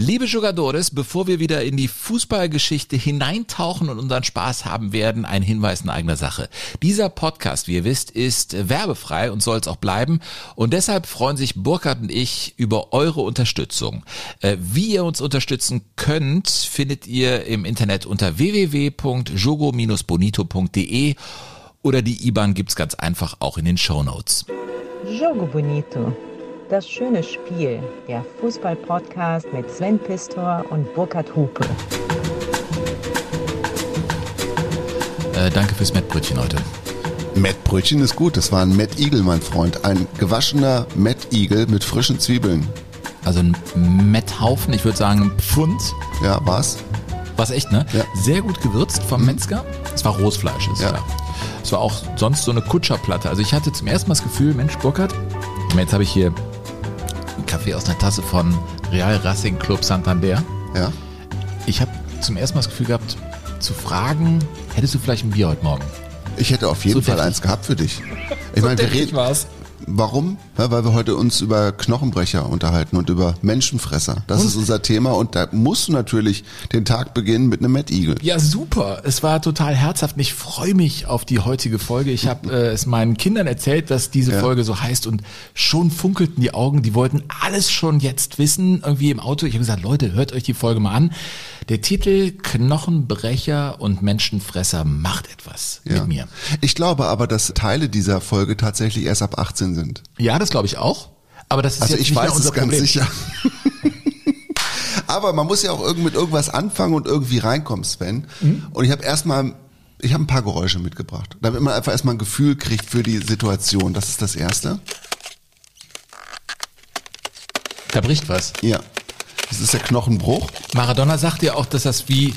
Liebe Jugadores, bevor wir wieder in die Fußballgeschichte hineintauchen und unseren Spaß haben werden, ein Hinweis in eigener Sache. Dieser Podcast, wie ihr wisst, ist werbefrei und soll es auch bleiben. Und deshalb freuen sich Burkhard und ich über eure Unterstützung. Äh, wie ihr uns unterstützen könnt, findet ihr im Internet unter www.jogo-bonito.de oder die IBAN gibt's ganz einfach auch in den Show Notes. Jogo Bonito. Das schöne Spiel, der Fußball-Podcast mit Sven Pistor und Burkhard Hupe. Äh, danke fürs Mettbrötchen heute. Mettbrötchen ist gut. Das war ein Matt Eagle, mein Freund. Ein gewaschener Matt Eagle mit frischen Zwiebeln. Also ein Metthaufen, ich würde sagen ein Pfund. Ja, war's? War's echt, ne? Ja. Sehr gut gewürzt vom Metzger. Es war Rohsfleisch, ist Ja. klar. Es war auch sonst so eine Kutscherplatte. Also ich hatte zum ersten Mal das Gefühl, Mensch, Burkhard, jetzt habe ich hier Kaffee aus einer Tasse von Real Racing Club Santander. Ja. Ich habe zum ersten Mal das Gefühl gehabt, zu fragen, hättest du vielleicht ein Bier heute Morgen? Ich hätte auf jeden So Fall eins gehabt für dich. Ich meine, wir reden. war's. Warum? Ja, weil wir heute uns über Knochenbrecher unterhalten und über Menschenfresser. Das ist unser Thema und da musst du natürlich den Tag beginnen mit einem Mad Eagle. Ja, super. Es war total herzhaft und ich freue mich auf die heutige Folge. Ich habe äh, es meinen Kindern erzählt, dass diese Ja. Folge so heißt und schon funkelten die Augen. Die wollten alles schon jetzt wissen, irgendwie im Auto. Ich habe gesagt, Leute, hört euch die Folge mal an. Der Titel Knochenbrecher und Menschenfresser macht etwas Ja. mit mir. Ich glaube aber, dass Teile dieser Folge tatsächlich erst ab 18 sind. Ja, das glaube ich auch. Aber das ist Also jetzt ich nicht weiß unser es ganz Problem. sicher. Aber man muss ja auch irgend mit irgendwas anfangen und irgendwie reinkommen, Sven. Mhm. Und ich habe erstmal, ich habe ein paar Geräusche mitgebracht, damit man einfach erstmal ein Gefühl kriegt für die Situation. Das ist das Erste. Da bricht was. Ja. Das ist der Knochenbruch. Maradona sagt ja auch, dass das wie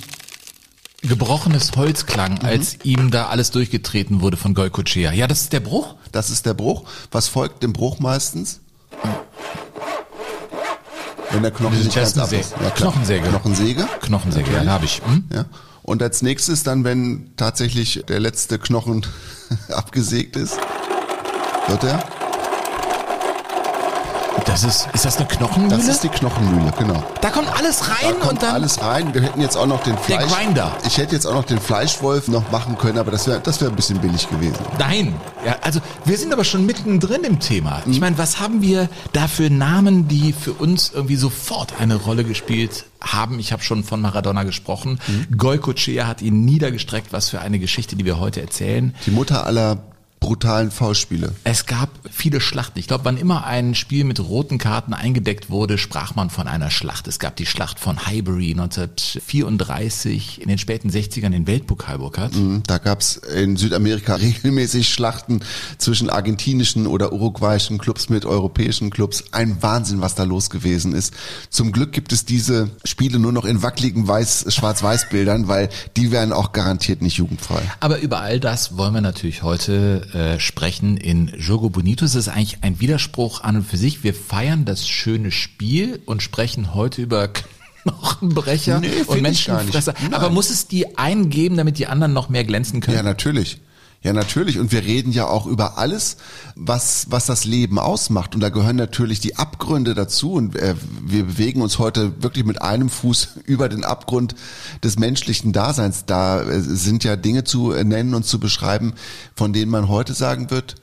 gebrochenes Holz klang, Mhm. als ihm da alles durchgetreten wurde von Goycochea. Ja, das ist der Bruch. Das ist der Bruch. Was folgt dem Bruch meistens? Wenn der Knochen nicht ganz ab ist. Ja. Knochensäge. Knochensäge. Knochensäge, ja, habe ich. Hm? Ja. Und als nächstes dann, wenn tatsächlich der letzte Knochen abgesägt ist, wird er? Das ist, ist das eine Knochenmühle? Das ist die Knochenmühle, genau. da kommt alles Da rein kommt und dann. alles rein. Wir hätten jetzt auch noch den Der Fleisch. Grinder. Ich hätte jetzt auch noch den Fleischwolf noch machen können, aber das wäre das wäre ein bisschen billig gewesen. Nein. Ja, also wir sind aber schon mittendrin im Thema. Mhm. Ich meine, was haben wir da für Namen, die für uns irgendwie sofort eine Rolle gespielt haben? Ich habe schon von Maradona gesprochen. Mhm. Goycochea hat ihn niedergestreckt. Was für eine Geschichte, die wir heute erzählen. Die Mutter aller brutalen Faustspiele. Es gab viele Schlachten. Ich glaube, wann immer ein Spiel mit roten Karten eingedeckt wurde, sprach man von einer Schlacht. Es gab die Schlacht von Highbury 1934, in den späten 60ern den Weltpokal. Mhm, Da gab's in Südamerika regelmäßig Schlachten zwischen argentinischen oder uruguayischen Clubs mit europäischen Clubs. Ein Wahnsinn, was da los gewesen ist. Zum Glück gibt es diese Spiele nur noch in wackeligen Weiß, Schwarz-Weiß-Bildern, weil die wären auch garantiert nicht jugendfrei. Aber über all das wollen wir natürlich heute äh, sprechen in Jogo Bonito. Es ist eigentlich ein Widerspruch an und für sich. Wir feiern das schöne Spiel und sprechen heute über Knochenbrecher Nee, und Menschenfresser. Aber muss es die einen geben, damit die anderen noch mehr glänzen können? Ja, natürlich. Ja, natürlich. Und wir reden ja auch über alles, was, was das Leben ausmacht. Und da gehören natürlich die Abgründe dazu. Und äh, wir bewegen uns heute wirklich mit einem Fuß über den Abgrund des menschlichen Daseins. Da äh, sind ja Dinge zu äh, nennen und zu beschreiben, von denen man heute sagen wird,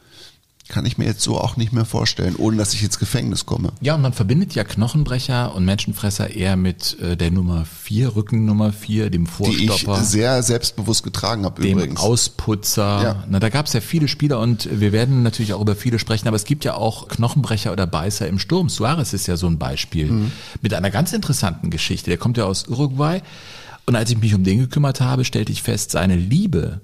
kann ich mir jetzt so auch nicht mehr vorstellen, ohne dass ich ins Gefängnis komme. Ja, und man verbindet ja Knochenbrecher und Menschenfresser eher mit äh, der Nummer 4, Rückennummer 4, dem Die ich Vorstopper, sehr selbstbewusst getragen habe dem übrigens. Ausputzer. Ja. Na, da gab es ja viele Spieler und wir werden natürlich auch über viele sprechen, aber es gibt ja auch Knochenbrecher oder Beißer im Sturm. Suarez ist ja so ein Beispiel Mhm. mit einer ganz interessanten Geschichte. Der kommt ja aus Uruguay und als ich mich um den gekümmert habe, stellte ich fest, seine Liebe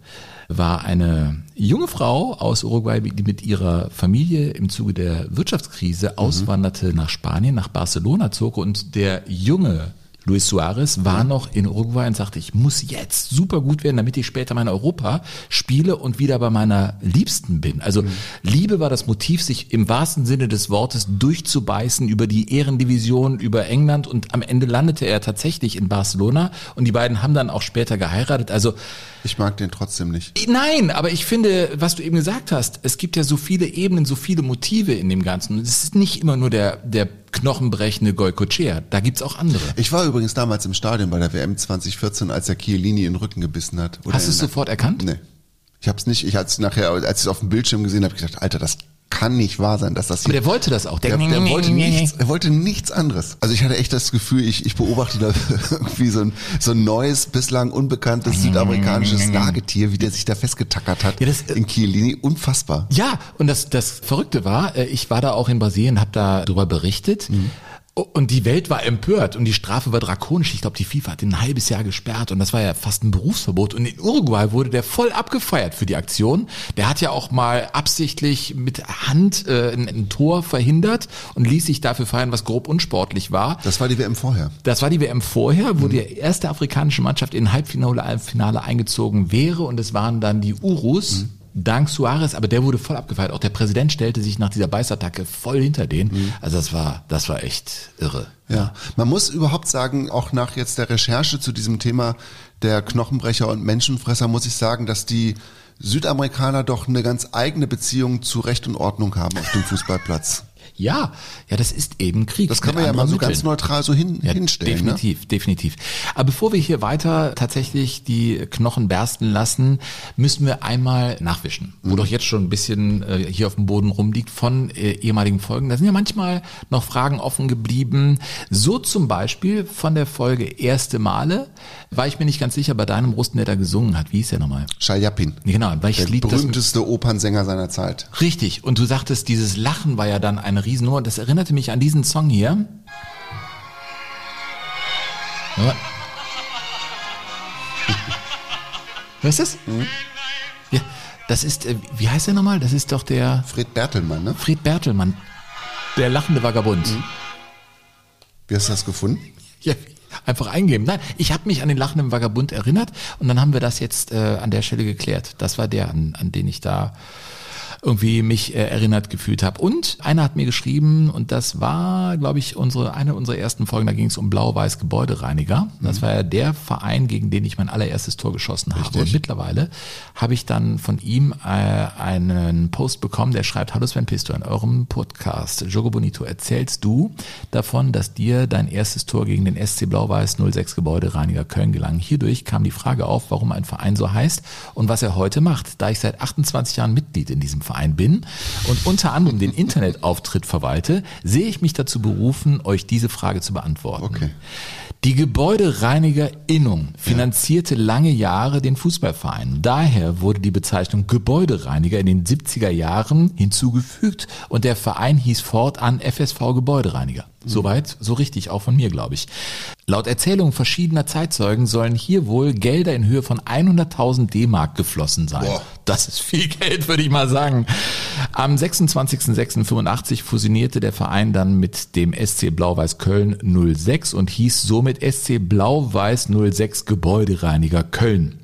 war eine junge Frau aus Uruguay, die mit ihrer Familie im Zuge der Wirtschaftskrise auswanderte nach Spanien, nach Barcelona zog. Und der junge Luis Suarez war noch in Uruguay und sagte, ich muss jetzt super gut werden, damit ich später mein Europa spiele und wieder bei meiner Liebsten bin. Also Liebe war das Motiv, sich im wahrsten Sinne des Wortes durchzubeißen über die Ehrendivision, über England und am Ende landete er tatsächlich in Barcelona und die beiden haben dann auch später geheiratet. Also Ich mag den trotzdem nicht. Nein, aber ich finde, was du eben gesagt hast, es gibt ja so viele Ebenen, so viele Motive in dem Ganzen. Und es ist nicht immer nur der, der knochenbrechende Goycochea. Da gibt's auch andere. Ich war übrigens damals im Stadion bei der WM 2014, als der Chiellini in den Rücken gebissen hat. Hast du es sofort erkannt? Nee. Ich habe es nicht, ich hatte es nachher, als ich es auf dem Bildschirm gesehen habe, gedacht, Alter, das kann nicht wahr sein, dass das hier der wollte das auch. Der, der wollte nichts, er wollte nichts anderes. Also ich hatte echt das Gefühl, ich, ich beobachte da irgendwie so ein, so ein neues, bislang unbekanntes südamerikanisches Nagetier, wie der sich da festgetackert hat Ja, das, äh, in Chiellini. Unfassbar. Ja, und das, das Verrückte war, äh, ich war da auch in Brasilien, habe da drüber berichtet. Und die Welt war empört und die Strafe war drakonisch. Ich glaube, die FIFA hat ihn ein halbes Jahr gesperrt und das war ja fast ein Berufsverbot. Und in Uruguay wurde der voll abgefeiert für die Aktion. Der hat ja auch mal absichtlich mit Hand äh, ein, ein Tor verhindert und ließ sich dafür feiern, was grob unsportlich war. Das war die WM vorher. Das war die WM vorher, wo die erste afrikanische Mannschaft in Halbfinale Finale eingezogen wäre und es waren dann die Urus. Dank Suarez, aber der wurde voll abgefeiert. Auch der Präsident stellte sich nach dieser Beißattacke voll hinter den. Also das war, das war echt irre. Ja, man muss überhaupt sagen, auch nach jetzt der Recherche zu diesem Thema der Knochenbrecher und Menschenfresser muss ich sagen, dass die Südamerikaner doch eine ganz eigene Beziehung zu Recht und Ordnung haben auf dem Fußballplatz. Ja, ja, das ist eben Krieg. Das kann man ja mal so ganz Mitteln. neudral so hin, Ja, hinstellen. Ne? definitiv, definitiv. Aber bevor wir hier weiter tatsächlich die Knochen bersten lassen, müssen wir einmal nachwischen, wo doch jetzt schon ein bisschen äh, hier auf dem Boden rumliegt von äh, ehemaligen Folgen. Da sind ja manchmal noch Fragen offen geblieben. So zum Beispiel von der Folge Erste Male war ich mir nicht ganz sicher bei deinem Rusten, der da gesungen hat. Wie hieß der nochmal? Shayapin, Nee, Genau, weil ich der das Lied, das berühmteste Opernsänger seiner Zeit. Richtig. Und du sagtest, dieses Lachen war ja dann eine Riesennummer. Das erinnerte mich an diesen Song hier. Ja. Hörst du das? Ja, das ist, äh, wie heißt der nochmal? Das ist doch der Fred Bertelmann, ne? Fred Bertelmann. Der lachende Vagabund. Wie hast du das gefunden? Ja, einfach eingeben. Nein, ich habe mich an den lachenden Vagabund erinnert und dann haben wir das jetzt äh, an der Stelle geklärt. Das war der, an, an den ich da irgendwie mich äh, erinnert gefühlt habe. Und einer hat mir geschrieben, und das war, glaube ich, unsere eine unserer ersten Folgen, da ging es um Blau-Weiß Gebäudereiniger. Das war ja der Verein, gegen den ich mein allererstes Tor geschossen habe. Und mittlerweile habe ich dann von ihm äh, einen Post bekommen, der schreibt, Hallo Sven Pisto, in eurem Podcast Jogo Bonito erzählst du davon, dass dir dein erstes Tor gegen den SC Blau-Weiß 06 Gebäudereiniger Köln gelang. Hierdurch kam die Frage auf, warum ein Verein so heißt und was er heute macht. Da ich seit 28 Jahren Mitglied in diesem Verein bin und unter anderem den Internetauftritt verwalte, sehe ich mich dazu berufen, euch diese Frage zu beantworten. Okay. Die Gebäudereinigerinnung finanzierte lange Jahre den Fußballverein. Daher wurde die Bezeichnung Gebäudereiniger in den 70er Jahren hinzugefügt und der Verein hieß fortan FSV Gebäudereiniger. Soweit, so richtig, auch von mir, glaube ich. Laut Erzählung verschiedener Zeitzeugen sollen hier wohl Gelder in Höhe von 100.000 D-Mark geflossen sein. Boah. Das ist viel Geld, würde ich mal sagen. Am 26.06.85 fusionierte der Verein dann mit dem SC Blau-Weiß Köln 06 und hieß somit SC Blau-Weiß 06 Gebäudereiniger Köln.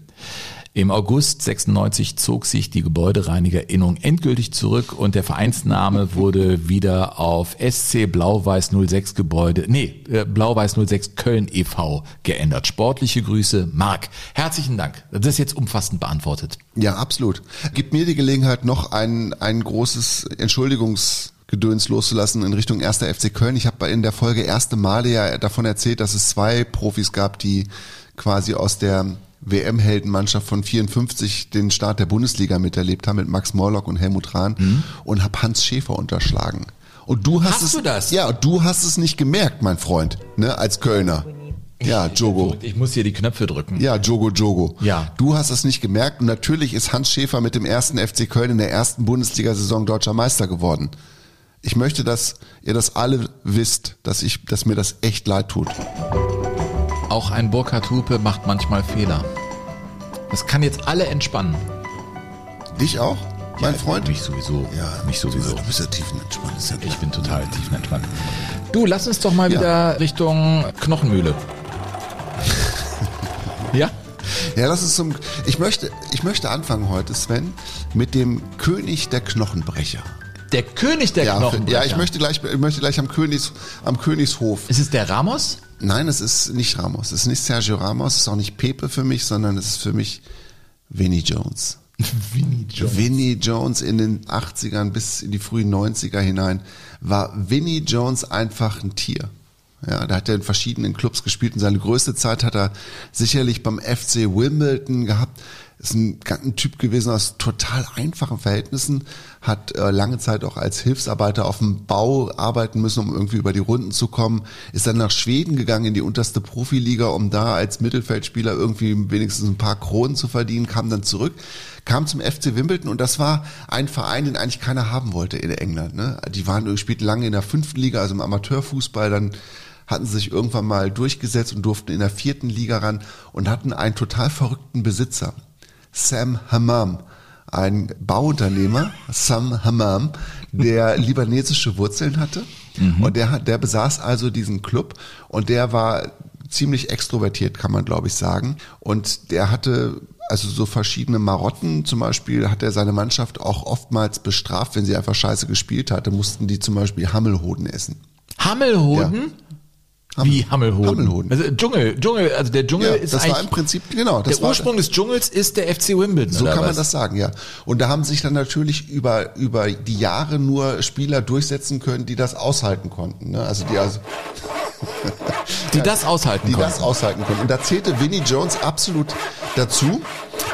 Im August 96 zog sich die Gebäudereinigerinnung endgültig zurück und der Vereinsname wurde wieder auf SC Blau-Weiß 06 Gebäude, nee, äh, Blau-Weiß 06 Köln e.V. geändert. Sportliche Grüße, Marc. Herzlichen Dank. Das ist jetzt umfassend beantwortet. Ja, absolut. Gibt mir die Gelegenheit, noch ein, ein großes Entschuldigungsgedöns loszulassen in Richtung 1. FC Köln. Ich habe in der Folge erste Male ja davon erzählt, dass es zwei Profis gab, die quasi aus der WM-Heldenmannschaft von 54 den Start der Bundesliga miterlebt haben mit Max Morlock und Helmut Rahn und habe Hans Schäfer unterschlagen. Und du hast, Hast es, du das? Ja, du hast es nicht gemerkt, mein Freund, ne, als Kölner. Ja, Jogo. Ich muss hier die Knöpfe drücken. Ja, Jogo Jogo. Ja. Du hast es nicht gemerkt und natürlich ist Hans Schäfer mit dem ersten FC Köln in der ersten Bundesliga-Saison deutscher Meister geworden. Ich möchte, dass ihr das alle wisst, dass ich, dass mir das echt leid tut. Auch ein Burkhard Hupe macht manchmal Fehler. Das kann jetzt alle entspannen. Dich auch, mein Freund? Mich sowieso. Ja, mich sowieso. Du bist ja tiefenentspannt. Ist ja Ich bin total tiefenentspannt. Du, lass uns doch mal Ja. wieder Richtung Knochenmühle. ja? Ja, lass uns zum. Ich möchte, ich möchte anfangen heute, Sven, mit dem König der Knochenbrecher. Der König der Ja, Knochenbrecher. ja, ich möchte gleich, ich möchte gleich am Königs, am Königshof. Ist es der Ramos? Nein, es ist nicht Ramos. Es ist nicht Sergio Ramos. Es ist auch nicht Pepe für mich, sondern es ist für mich Vinnie Jones. Vinnie Jones. Vinnie Jones in den 80ern bis in die frühen 90er hinein war Vinnie Jones einfach ein Tier. Ja, da hat er in verschiedenen Clubs gespielt und seine größte Zeit hat er sicherlich beim FC Wimbledon gehabt. Ist ein, ein Typ gewesen aus total einfachen Verhältnissen, hat äh, lange Zeit auch als Hilfsarbeiter auf dem Bau arbeiten müssen, um irgendwie über die Runden zu kommen. Ist dann nach Schweden gegangen in die unterste Profiliga, um da als Mittelfeldspieler irgendwie wenigstens ein paar Kronen zu verdienen, kam dann zurück, kam zum FC Wimbledon und das war ein Verein, den eigentlich keiner haben wollte in England. Ne? Die waren spielten lange in der fünften Liga, also im Amateurfußball, dann hatten sich irgendwann mal durchgesetzt und durften in der vierten Liga ran und hatten einen total verrückten Besitzer. Sam Hammam, ein Bauunternehmer, Sam Hammam, der libanesische Wurzeln hatte. Mhm. Und der, hat, der besaß also diesen Club und der war ziemlich extrovertiert, kann man glaube ich sagen. Und der hatte also so verschiedene Marotten. Zum Beispiel hat er seine Mannschaft auch oftmals bestraft, wenn sie einfach scheiße gespielt hatte, mussten die zum Beispiel Hammelhoden essen. Hammelhoden? Ja. Wie Hammelhoden? Hammelhoden. Also Dschungel, Dschungel, also der Dschungel ja, ist das war im Prinzip, genau. der Ursprung des Dschungels ist der FC Wimbledon. So kann was? man das sagen, ja. Und da haben sich dann natürlich über, über die Jahre nur Spieler durchsetzen können, die das aushalten konnten. Ne? Also die also. die das aushalten die konnten. Die das aushalten konnten. Und da zählte Vinnie Jones absolut dazu.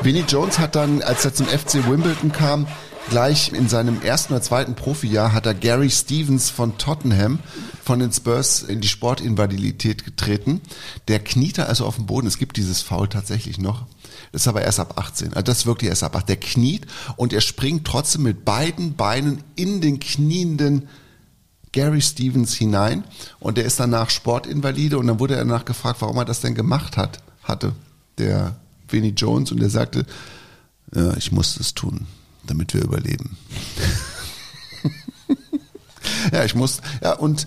Vinnie Jones hat dann, als er zum FC Wimbledon kam, Gleich in seinem ersten oder zweiten Profijahr hat er Gary Stevens von Tottenham von den Spurs in die Sportinvalidität getreten. Der kniete also auf dem Boden. Es gibt dieses Foul tatsächlich noch. Das ist aber erst ab 18. Also das ist wirklich erst ab 18. Der kniet und er springt trotzdem mit beiden Beinen in den knienden Gary Stevens hinein und der ist danach Sportinvalide und dann wurde er danach gefragt, warum er das denn gemacht hat, hatte der Vinnie Jones und er sagte, ja, ich musste es tun damit wir überleben. ja, ich muss, ja, und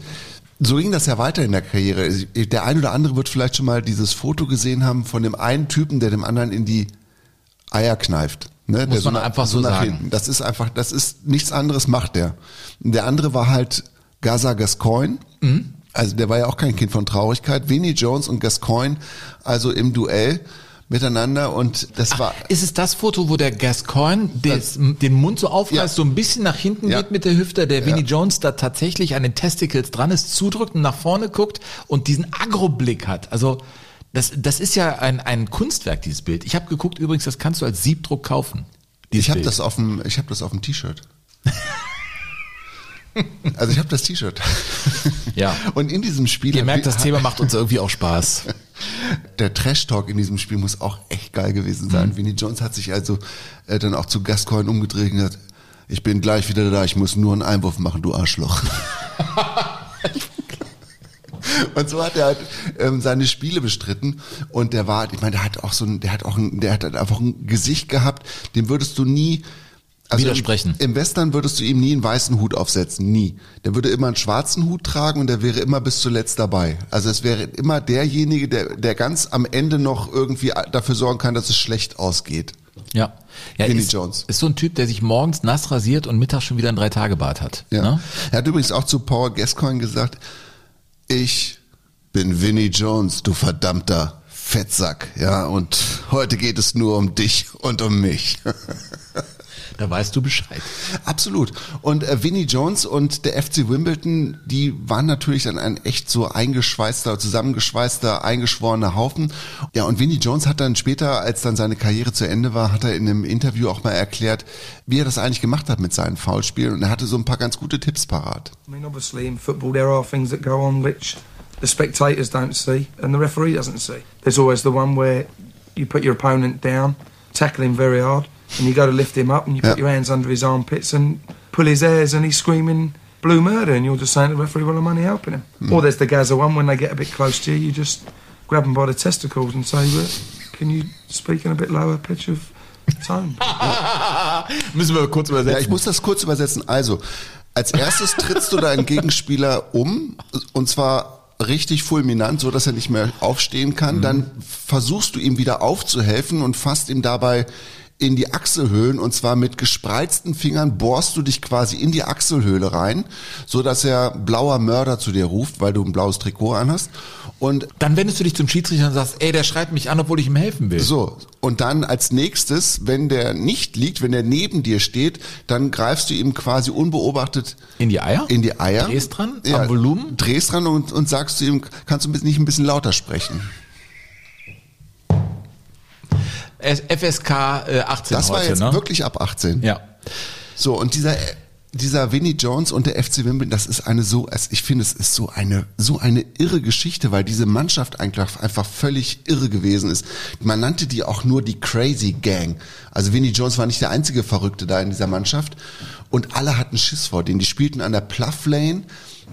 so ging das ja weiter in der Karriere. Der ein oder andere wird vielleicht schon mal dieses Foto gesehen haben von dem einen Typen, der dem anderen in die Eier kneift. Ne, Muss man so einfach so, nach sagen. Hinten. Das ist einfach, das ist nichts anderes macht der. Der andere war halt Gaza Gascoigne. Mhm. Also der war ja auch kein Kind von Traurigkeit. Vinnie Jones und Gascoigne, also im Duell miteinander und das Ach, war. Ist es das Foto, wo der Gascoigne des, den Mund so aufreißt, ja. so ein bisschen nach hinten ja. geht mit der Hüfte, der Vinnie ja. Jones da tatsächlich an den Testicles dran ist, zudrückt und nach vorne guckt und diesen Agro-Blick hat. Also das, das ist ja ein, ein Kunstwerk, dieses Bild. Ich habe geguckt, übrigens, das kannst du als Siebdruck kaufen. Ich habe das auf dem, ich habe das auf dem T-Shirt. Also ich habe das T-Shirt. Ja. Und in diesem Spiel. Ihr merkt, das Thema macht uns irgendwie auch Spaß. Der Trash-Talk in diesem Spiel muss auch echt geil gewesen sein. Mhm. Vinnie Jones hat sich also äh, dann auch zu Gascoigne umgedreht und gesagt, ich bin gleich wieder da, ich muss nur einen Einwurf machen, du Arschloch. Und so hat er halt ähm, seine Spiele bestritten und der war, ich meine, der hat auch so ein, der hat auch ein, der hat halt einfach ein Gesicht gehabt, dem würdest du nie also widersprechen. Im, Im Western würdest du ihm nie einen weißen Hut aufsetzen, nie. Der würde immer einen schwarzen Hut tragen und der wäre immer bis zuletzt dabei. Also es wäre immer derjenige, der, der ganz am Ende noch irgendwie dafür sorgen kann, dass es schlecht ausgeht. Ja. ja Vinnie ist, Jones. Ist so ein Typ, der sich morgens nass rasiert und mittags schon wieder ein Drei-Tage-Bart hat. Ja. Ne? Er hat übrigens auch zu Paul Gascoigne gesagt, ich bin Vinnie Jones, du verdammter Fettsack, ja, und heute geht es nur um dich und um mich. Da weißt du Bescheid. Absolut. Und äh, Vinnie Jones und der FC Wimbledon, die waren natürlich dann ein echt so eingeschweißter, zusammengeschweißter, eingeschworener Haufen. Ja, und Vinnie Jones hat dann später, als dann seine Karriere zu Ende war, hat er in einem Interview auch mal erklärt, wie er das eigentlich gemacht hat mit seinen Foulspielen. Und er hatte so ein paar ganz gute Tipps parat. I mean, obviously in football there are things that go on which the spectators don't see and the referee doesn't see. There's always the one where you put your opponent down, tackle him very hard. And you go to lift him up and you put your hands under his armpits and pull his hairs and he's screaming blue murder and you're just saying to the referee, well, I'm only helping him. Mm. Or there's the Gaza one, when they get a bit close to you, you just grab them by the testicles and say, well, can you speak in a bit lower pitch of tone? Müssen wir kurz übersetzen. Ja, ich muss das kurz übersetzen. Also, als erstes trittst du deinen Gegenspieler um und zwar richtig fulminant, so dass er nicht mehr aufstehen kann. Mhm. Dann versuchst du ihm wieder aufzuhelfen und fasst ihm dabei in die Achselhöhlen und zwar mit gespreizten Fingern bohrst du dich quasi in die Achselhöhle rein, so dass er blauer Mörder zu dir ruft, weil du ein blaues Trikot anhast. Und Dann wendest du dich zum Schiedsrichter und sagst, ey, der schreit mich an, obwohl ich ihm helfen will. so, und dann als nächstes, wenn der nicht liegt, wenn der neben dir steht, dann greifst du ihm quasi unbeobachtet In die Eier? in die Eier. Drehst dran? Am Volumen? Drehst dran und, und sagst zu ihm, kannst du nicht ein bisschen lauter sprechen? FSK äh, 18 Das war heute, jetzt ne? wirklich ab 18. Ja. So, und dieser, dieser Vinnie Jones und der FC Wimbledon, das ist eine so, ich finde, es ist so eine, so eine irre Geschichte, weil diese Mannschaft einfach, einfach völlig irre gewesen ist. Man nannte die auch nur die Crazy Gang. Also Vinnie Jones war nicht der einzige Verrückte da in dieser Mannschaft. Und alle hatten Schiss vor denen. Die spielten an der Plough Lane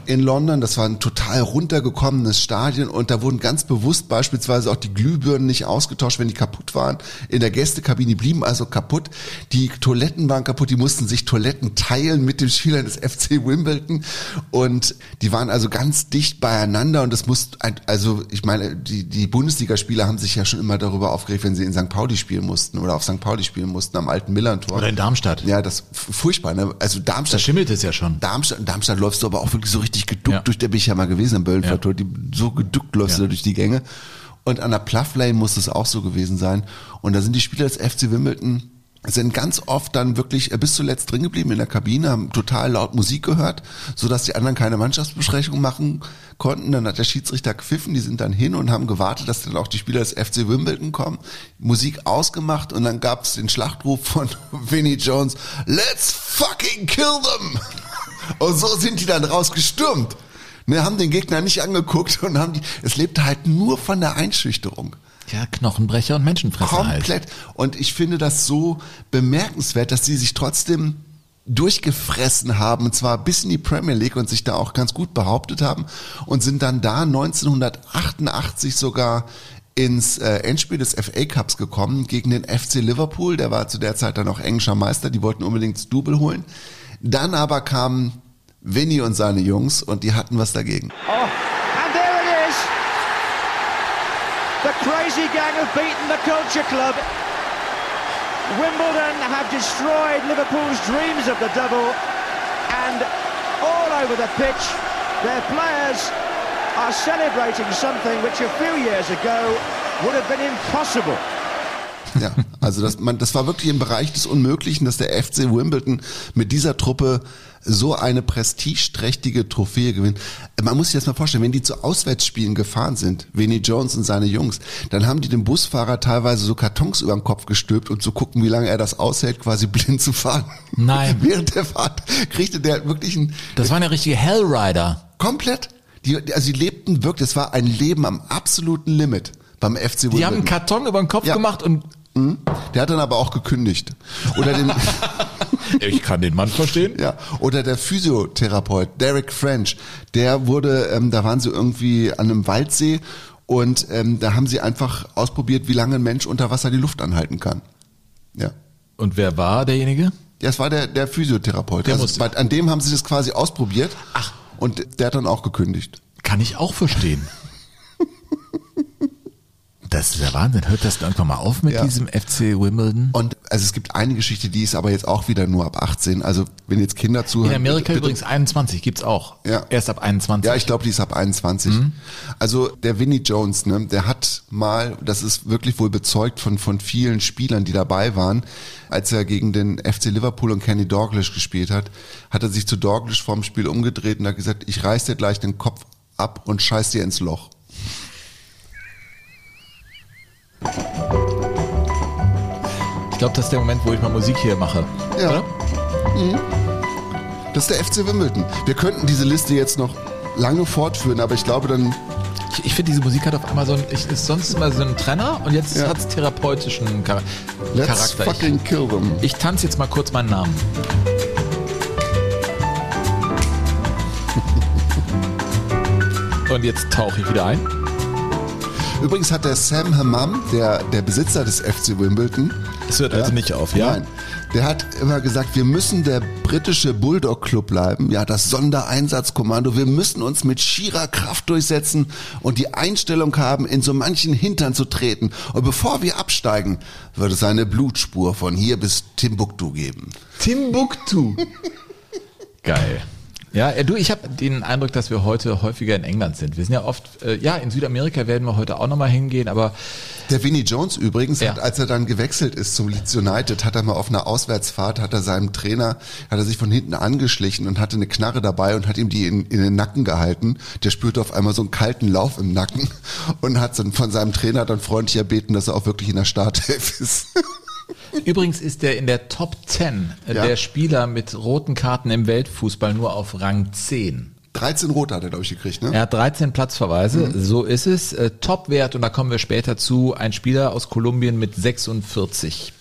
in London. Das war ein total runtergekommenes Stadion und da wurden ganz bewusst beispielsweise auch die Glühbirnen nicht ausgetauscht, wenn die kaputt waren. In der Gästekabine blieben also kaputt. Die Toiletten waren kaputt, die mussten sich Toiletten teilen mit den Spielern des FC Wimbledon und die waren also ganz dicht beieinander und das muss, also ich meine, die, die Bundesligaspieler haben sich ja schon immer darüber aufgeregt, wenn sie in St. Pauli spielen mussten oder auf St. Pauli spielen mussten am alten Millantor. Oder in Darmstadt. Ja, das furchtbar, ne? Also Da Darmstadt schimmelt es ja schon. Darmstadt, in Darmstadt läufst du aber auch wirklich so richtig geduckt Ja. durch, da bin ich ja mal gewesen Ja. Tor, die, so geduckt läufst du da durch die Gänge. Und an der Plough Lane muss es auch so gewesen sein. Und da sind die Spieler des FC Wimbledon sind ganz oft dann wirklich äh, bis zuletzt drin geblieben in der Kabine, haben total laut Musik gehört, so dass die anderen keine Mannschaftsbesprechung machen konnten. Dann hat der Schiedsrichter gepfiffen, die sind dann hin und haben gewartet, dass dann auch die Spieler des FC Wimbledon kommen, Musik ausgemacht und dann gab es den Schlachtruf von Vinnie Jones, Let's fucking kill them! Und so sind die dann rausgestürmt. Ne, haben den Gegner nicht angeguckt und haben die, es lebte halt nur von der Einschüchterung. Ja, Knochenbrecher und Menschenfresser halt. Komplett. Und ich finde das so bemerkenswert, dass sie sich trotzdem durchgefressen haben, und zwar bis in die Premier League und sich da auch ganz gut behauptet haben und sind dann da 1988 sogar ins äh, Endspiel des FA Cups gekommen gegen den FC Liverpool, der war zu der Zeit dann auch englischer Meister, die wollten unbedingt das Double holen. Dann aber kamen Vinny und seine Jungs und die hatten was dagegen. Oh, and there it is. The crazy gang have beaten the Culture Club. Wimbledon have destroyed Liverpool's dreams of the double, and all over the pitch, their players are celebrating something which a few years ago would have been impossible. Ja, also das, man, das war wirklich im Bereich des Unmöglichen, dass der FC Wimbledon mit dieser Truppe so eine prestigeträchtige Trophäe gewinnt. Man muss sich das mal vorstellen, wenn die zu Auswärtsspielen gefahren sind, Vinnie Jones und seine Jungs, dann haben die dem Busfahrer teilweise so Kartons über den Kopf gestülpt und zu gucken, wie lange er das aushält, quasi blind zu fahren. Nein. Während der Fahrt kriegte der wirklich ein Das waren ja richtige Hellrider. komplett, die, also die lebten wirklich, es war ein Leben am absoluten Limit beim FC Wimbledon. Die haben einen Karton über den Kopf Ja. gemacht und Der hat dann aber auch gekündigt. Oder den, ich kann den Mann verstehen. ja, oder der Physiotherapeut Derek French, der wurde, ähm, da waren sie irgendwie an einem Waldsee und ähm, da haben sie einfach ausprobiert, wie lange ein Mensch unter Wasser die Luft anhalten kann. Ja. Und wer war derjenige? Ja, Das war der, der Physiotherapeut. Der also, musste. an dem haben sie das quasi ausprobiert. Ach. Und der hat dann auch gekündigt. Kann ich auch verstehen. Das ist der Wahnsinn. Hört das irgendwann mal auf mit Ja. diesem FC Wimbledon? Und also es gibt eine Geschichte, die ist aber jetzt auch wieder nur ab 18. Also wenn jetzt Kinder zuhören. In Amerika bitte, übrigens 21 gibt's auch. Ja. Erst ab 21. Ja, ich glaube, die ist ab 21. Also der Vinnie Jones, ne, der hat mal, das ist wirklich wohl bezeugt von, von vielen Spielern, die dabei waren, als er gegen den FC Liverpool und Kenny Dalglish gespielt hat, hat er sich zu Dalglish vorm Spiel umgedreht und hat gesagt, ich reiß dir gleich den Kopf ab und scheiß dir ins Loch. Ich glaube, das ist der Moment, wo ich mal Musik hier mache. Ja. Oder? Das ist der FC Wimbledon. Wir könnten diese Liste jetzt noch lange fortführen, aber ich glaube dann, Ich, ich finde, diese Musik hat auf einmal so ein, ich, ist sonst immer so ein Trenner und jetzt Ja. hat's therapeutischen Char let's Charakter. fucking kill them. Ich, ich tanze jetzt mal kurz meinen Namen. Und jetzt tauche ich wieder ein. Übrigens hat der Sam Hammam, der, der Besitzer des FC Wimbledon, Es hört also nicht auf, ja? Nein. Der hat immer gesagt, wir müssen der britische Bulldog Club bleiben, ja, das Sondereinsatzkommando. Wir müssen uns mit schierer Kraft durchsetzen und die Einstellung haben, in so manchen Hintern zu treten. Und bevor wir absteigen, wird es eine Blutspur von hier bis Timbuktu geben. Timbuktu. Geil. Ja, äh, du, ich habe den Eindruck, dass wir heute häufiger in England sind. Wir sind ja oft, äh, ja, in Südamerika werden wir heute auch nochmal hingehen, aber Der Vinnie Jones übrigens, Ja. hat, als er dann gewechselt ist zum Leeds United, hat er mal auf einer Auswärtsfahrt, hat er seinem Trainer, hat er sich von hinten angeschlichen und hatte eine Knarre dabei und hat ihm die in, in den Nacken gehalten. Der spürte auf einmal so einen kalten Lauf im Nacken und hat dann von seinem Trainer dann freundlich erbeten, dass er auch wirklich in der Startelf ist. Übrigens ist der in der Top 10 äh, Ja. der Spieler mit roten Karten im Weltfußball nur auf Rang 10. 13 Rote hat er, glaube ich, gekriegt, ne? Er hat 13 Platzverweise, so ist es. Äh, Topwert, und da kommen wir später zu, ein Spieler aus Kolumbien mit 46.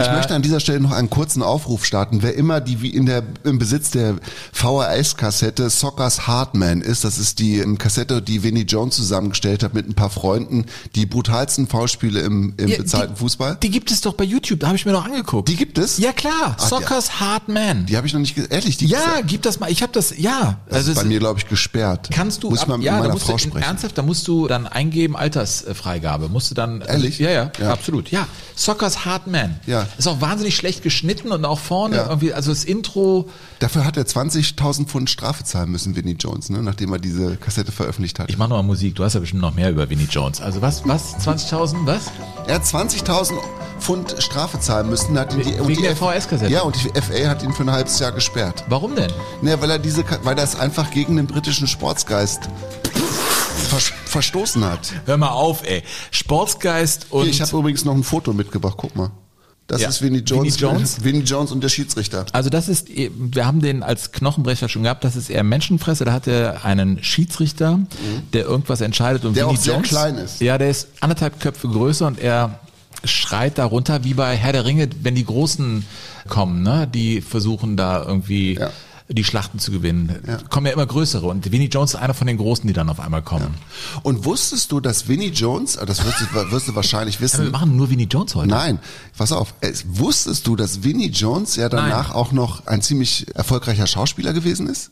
Ich möchte an dieser Stelle noch einen kurzen Aufruf starten. Wer immer die wie in der im Besitz der VHS-Kassette Sockers Hardman ist, das ist die ähm, Kassette, die Vinnie Jones zusammengestellt hat mit ein paar Freunden, die brutalsten Foulspiele im, im Ja, bezahlten die, Fußball. Die gibt es doch bei YouTube, da habe ich mir doch angeguckt. Die gibt es? Ja klar, Ach, Soccer's Hard Man. Die habe ich noch nicht, ehrlich, die Ja, gib das mal. Ich habe das, ja. das ist es- bei mir, glaube ich, gesperrt. Kannst du, Muss ab- mal mit ja, meiner Frau du, sprechen. ernsthaft, da musst du dann eingeben, Altersfreigabe, musst du dann. Ehrlich? Ja, ja, Ja. absolut. Ja, Soccer's Hard Man. Ja. Ist auch wahnsinnig schlecht geschnitten und auch vorne Ja. irgendwie, also das Intro, Dafür hat er 20.000 Pfund Strafe zahlen müssen, Vinnie Jones, ne, nachdem er diese Kassette veröffentlicht hat. ich mache nochmal Musik, du hast ja bestimmt noch mehr über Vinnie Jones. Also was, was, 20.000, was? Er hat 20.000 Pfund Strafe zahlen müssen. Hat ihn die, Wegen und die der VHS-Kassette? Ja, und die FA hat ihn für ein halbes Jahr gesperrt. Warum denn? Ne, weil er diese, weil es einfach gegen den britischen Sportsgeist ver verstoßen hat. Hör mal auf, ey. Sportsgeist und. Hier, ich habe übrigens noch ein Foto mitgebracht, guck mal. Das Ja. ist Vinnie Jones, Vinnie Jones? Vinnie Jones und der Schiedsrichter. Also das ist, eh- wir haben den als Knochenbrecher schon gehabt, das ist eher Menschenfresse, da hat er einen Schiedsrichter, der irgendwas entscheidet und Der Vinnie auch sehr Jones, klein ist. Ja, der ist anderthalb Köpfe größer und er schreit darunter, wie bei Herr der Ringe, wenn die Großen kommen, ne, die versuchen da irgendwie Ja. Die Schlachten zu gewinnen. Kommen ja immer größere und Vinnie Jones ist einer von den Großen, die dann auf einmal kommen. Und wusstest du, dass Vinnie Jones, ah, das wirst du, wirst du wahrscheinlich Ja, wir wissen. machen nur Vinnie Jones heute. Nein, pass auf. Es, wusstest du, dass Vinnie Jones ja danach auch noch ein ziemlich erfolgreicher Schauspieler gewesen ist?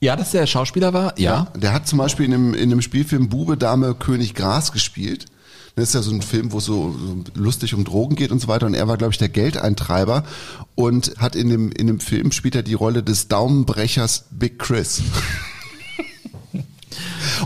Ja, dass der Schauspieler war, ja. Der hat zum Beispiel in einem, in einem Spielfilm Bube, Dame, König, Gras gespielt. Das ist ja so ein Film, wo es so, so lustig um Drogen geht und so weiter. Und er war, glaube ich, der Geldeintreiber und hat in dem, in dem Film spielt er die Rolle des Daumenbrechers Big Chris.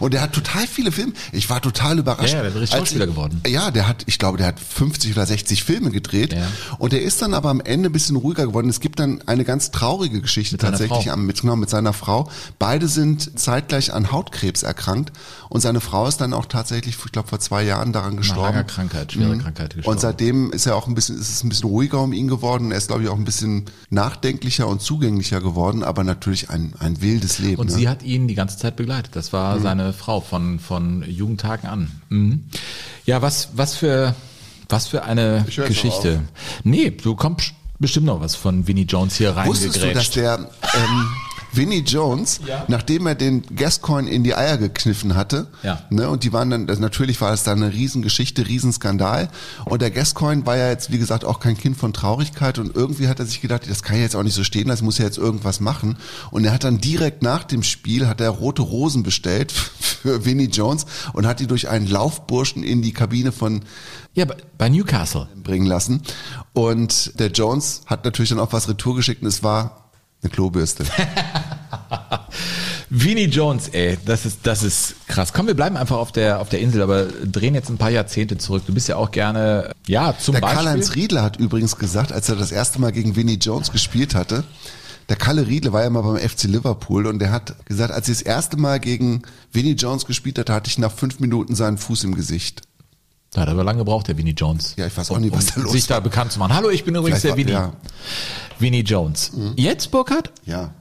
Und der hat total viele Filme. Ich war total überrascht. Ja, der ist Schauspieler geworden. Ja, der hat, ich glaube, der hat 50 oder 60 Filme gedreht. Ja. Und der ist dann aber am Ende ein bisschen ruhiger geworden. Es gibt dann eine ganz traurige Geschichte Mit tatsächlich am, mit, genau, mit seiner Frau. Beide sind zeitgleich an Hautkrebs erkrankt. Und seine Frau ist dann auch tatsächlich, ich glaube, vor zwei Jahren daran Nach gestorben. langer Krankheit, schwere Mhm. Krankheit gestorben. Und seitdem ist er auch ein bisschen, ist es ein bisschen ruhiger um ihn geworden. Er ist, glaube ich, auch ein bisschen nachdenklicher und zugänglicher geworden, aber natürlich ein, ein wildes Leben. Und ne? sie hat ihn die ganze Zeit begleitet. Das war seine Frau von, von Jugendtagen an. Mhm. Ja, was, was für, was für eine Geschichte. Nee, du kommst bestimmt noch was von Vinnie Jones hier Wusstest du, dass der ähm, Vinnie Jones, Ja. nachdem er den Gascoigne in die Eier gekniffen hatte, Ja. ne, und die waren dann, also natürlich war es dann eine Riesengeschichte, Riesenskandal. Und der Gascoigne war ja jetzt, wie gesagt, auch kein Kind von Traurigkeit und irgendwie hat er sich gedacht, das kann ja jetzt auch nicht so stehen lassen, muss ja jetzt irgendwas machen. Und er hat dann direkt nach dem Spiel, hat er rote Rosen bestellt für Vinnie Jones und hat die durch einen Laufburschen in die Kabine von ja, bei- bei Newcastle. bringen lassen. Und der Jones hat natürlich dann auch was retour geschickt und es war eine Klobürste. Vinnie Jones, ey, das ist, das ist krass. Komm, wir bleiben einfach auf der, auf der Insel, aber drehen jetzt ein paar Jahrzehnte zurück. Du bist ja auch gerne, ja, zum Der Beispiel. Karl-Heinz Riedler hat übrigens gesagt, als er das erste Mal gegen Vinnie Jones gespielt hatte, der Kalle Riedle war ja mal beim FC Liverpool und der hat gesagt, als ich das erste Mal gegen Vinnie Jones gespielt hatte, hatte ich nach fünf Minuten seinen Fuß im Gesicht. Da hat aber lange gebraucht, der Vinnie Jones. Ja, ich weiß auch nicht, was da los sich da bekannt zu machen. Hallo, ich bin übrigens der Vielleicht Vinnie. war- ja. Vinnie Jones. Jetzt, Burkhard? Ja.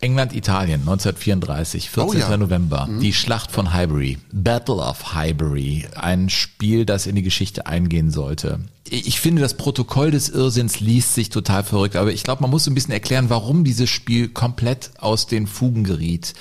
England, Italien, 1934, 14. Oh ja. November. Die Schlacht von Highbury. Battle of Highbury. Ein Spiel, das in die Geschichte eingehen sollte. Ich finde, das Protokoll des Irrsinns liest sich total verrückt, aber ich glaube, man muss ein bisschen erklären, warum dieses Spiel komplett aus den Fugen geriet.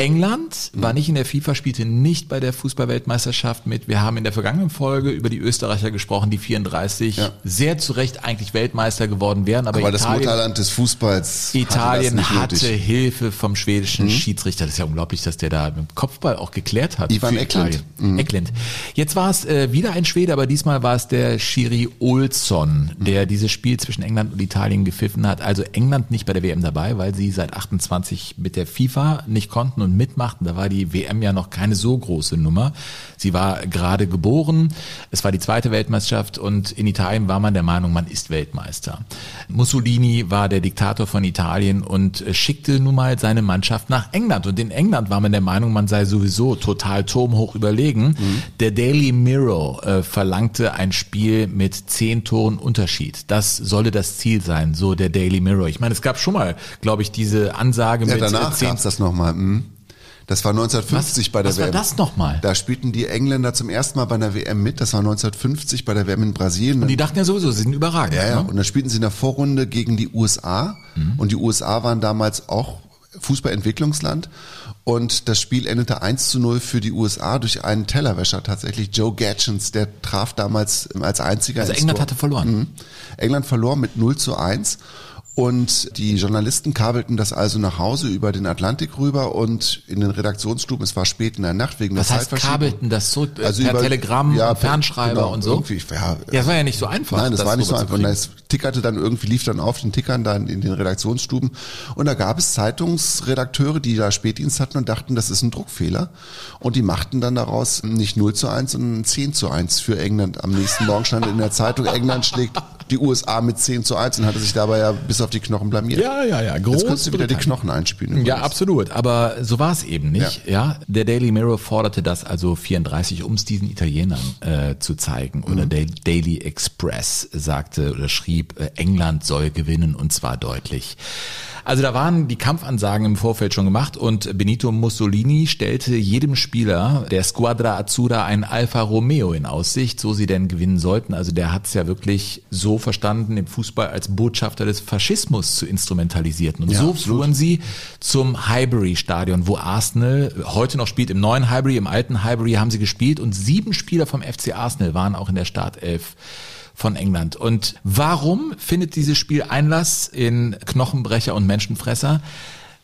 England war nicht in der FIFA, spielte nicht bei der Fußballweltmeisterschaft mit. Wir haben in der vergangenen Folge über die Österreicher gesprochen, die 34 Ja. sehr zu Recht eigentlich Weltmeister geworden wären. Aber, Aber das Italien, Mutterland des Fußballs Italien hatte, das hatte. Mhm. Hilfe vom schwedischen Schiedsrichter. Das ist ja unglaublich, dass der da mit dem Kopfball auch geklärt hat. Ivan Eklund. Mhm. Eklund. Jetzt war es äh, wieder ein Schwede, aber diesmal war es der Schiri Olsson, Mhm. der dieses Spiel zwischen England und Italien gepfiffen hat. Also England nicht bei der WM dabei, weil sie seit 28 mit der FIFA nicht konnten und mitmachten. Da war die WM ja noch keine so große Nummer. Sie war gerade geboren. Es war die zweite Weltmeisterschaft und in Italien war man der Meinung, man ist Weltmeister. Mussolini war der Diktator von Italien und äh, schickte nun mal seine Mannschaft nach England. Und in England war man der Meinung, man sei sowieso total turmhoch überlegen. Der Daily Mirror äh, verlangte ein Spiel mit zehn Toren Unterschied. Das solle das Ziel sein, so der Daily Mirror. Ich meine, es gab schon mal, glaube ich, diese Ansage Ja, mit äh, danach zehn gab's das nochmal. Mhm. Das war 1950 Was- bei der was war WM. das nochmal? Da spielten die Engländer zum ersten Mal bei einer WM mit. Das war 1950 bei der WM in Brasilien. Die dachten ja sowieso, sie sind überragend. Ja, ja. Ne? Und dann spielten sie in der Vorrunde gegen die USA. Mhm. Und die USA waren damals auch Fußballentwicklungsland. Und das Spiel endete 1 zu 0 für die USA durch einen Tellerwäscher tatsächlich. Joe Gatchins, der traf damals als einziger. Also England Tor. hatte verloren. Mhm. England verlor mit 0 zu 1. Und die Journalisten kabelten das also nach Hause über den Atlantik rüber und in den Redaktionsstuben, es war spät in der Nacht wegen Was der heißt kabelten das zurück äh, Also per über- Telegramm, ja, Fernschreiber genau, und so? ja, ja, es war ja nicht so einfach. Nein, das, war nicht so einfach. Und es tickerte dann irgendwie, lief dann auf den Tickern dann in den Redaktionsstuben. Und da gab es Zeitungsredakteure, die da Spätdienst hatten und dachten, das ist ein Druckfehler. Und die machten dann daraus nicht 0 zu 1, sondern 10 zu 1 für England. Am nächsten Morgen stand in der Zeitung, England schlägt die USA mit 10 zu 1 und hatte sich dabei ja bis auf die Knochen blamiert. Ja, ja, ja. Jetzt kannst du wieder die. Knochen einspielen. Ja, übrigens. absolut. Aber so war es eben nicht. Ja. Der Daily Mirror forderte das also 34, um es diesen Italienern äh, zu zeigen. Oder der Daily Express sagte oder schrieb, äh, England soll gewinnen und zwar deutlich. Also da waren die Kampfansagen im Vorfeld schon gemacht und Benito Mussolini stellte jedem Spieler der Squadra Azzurra ein Alfa Romeo in Aussicht, so sie denn gewinnen sollten. Also der hat es ja wirklich so verstanden, im Fußball als Botschafter des Faschismus zu instrumentalisieren. Und Ja, so absolut. fuhren sie zum Highbury Stadion, wo Arsenal heute noch spielt. Im neuen Highbury, im alten Highbury haben sie gespielt und sieben Spieler vom FC Arsenal waren auch in der Startelf von England. Und warum findet dieses Spiel Einlass in Knochenbrecher und Menschenfresser?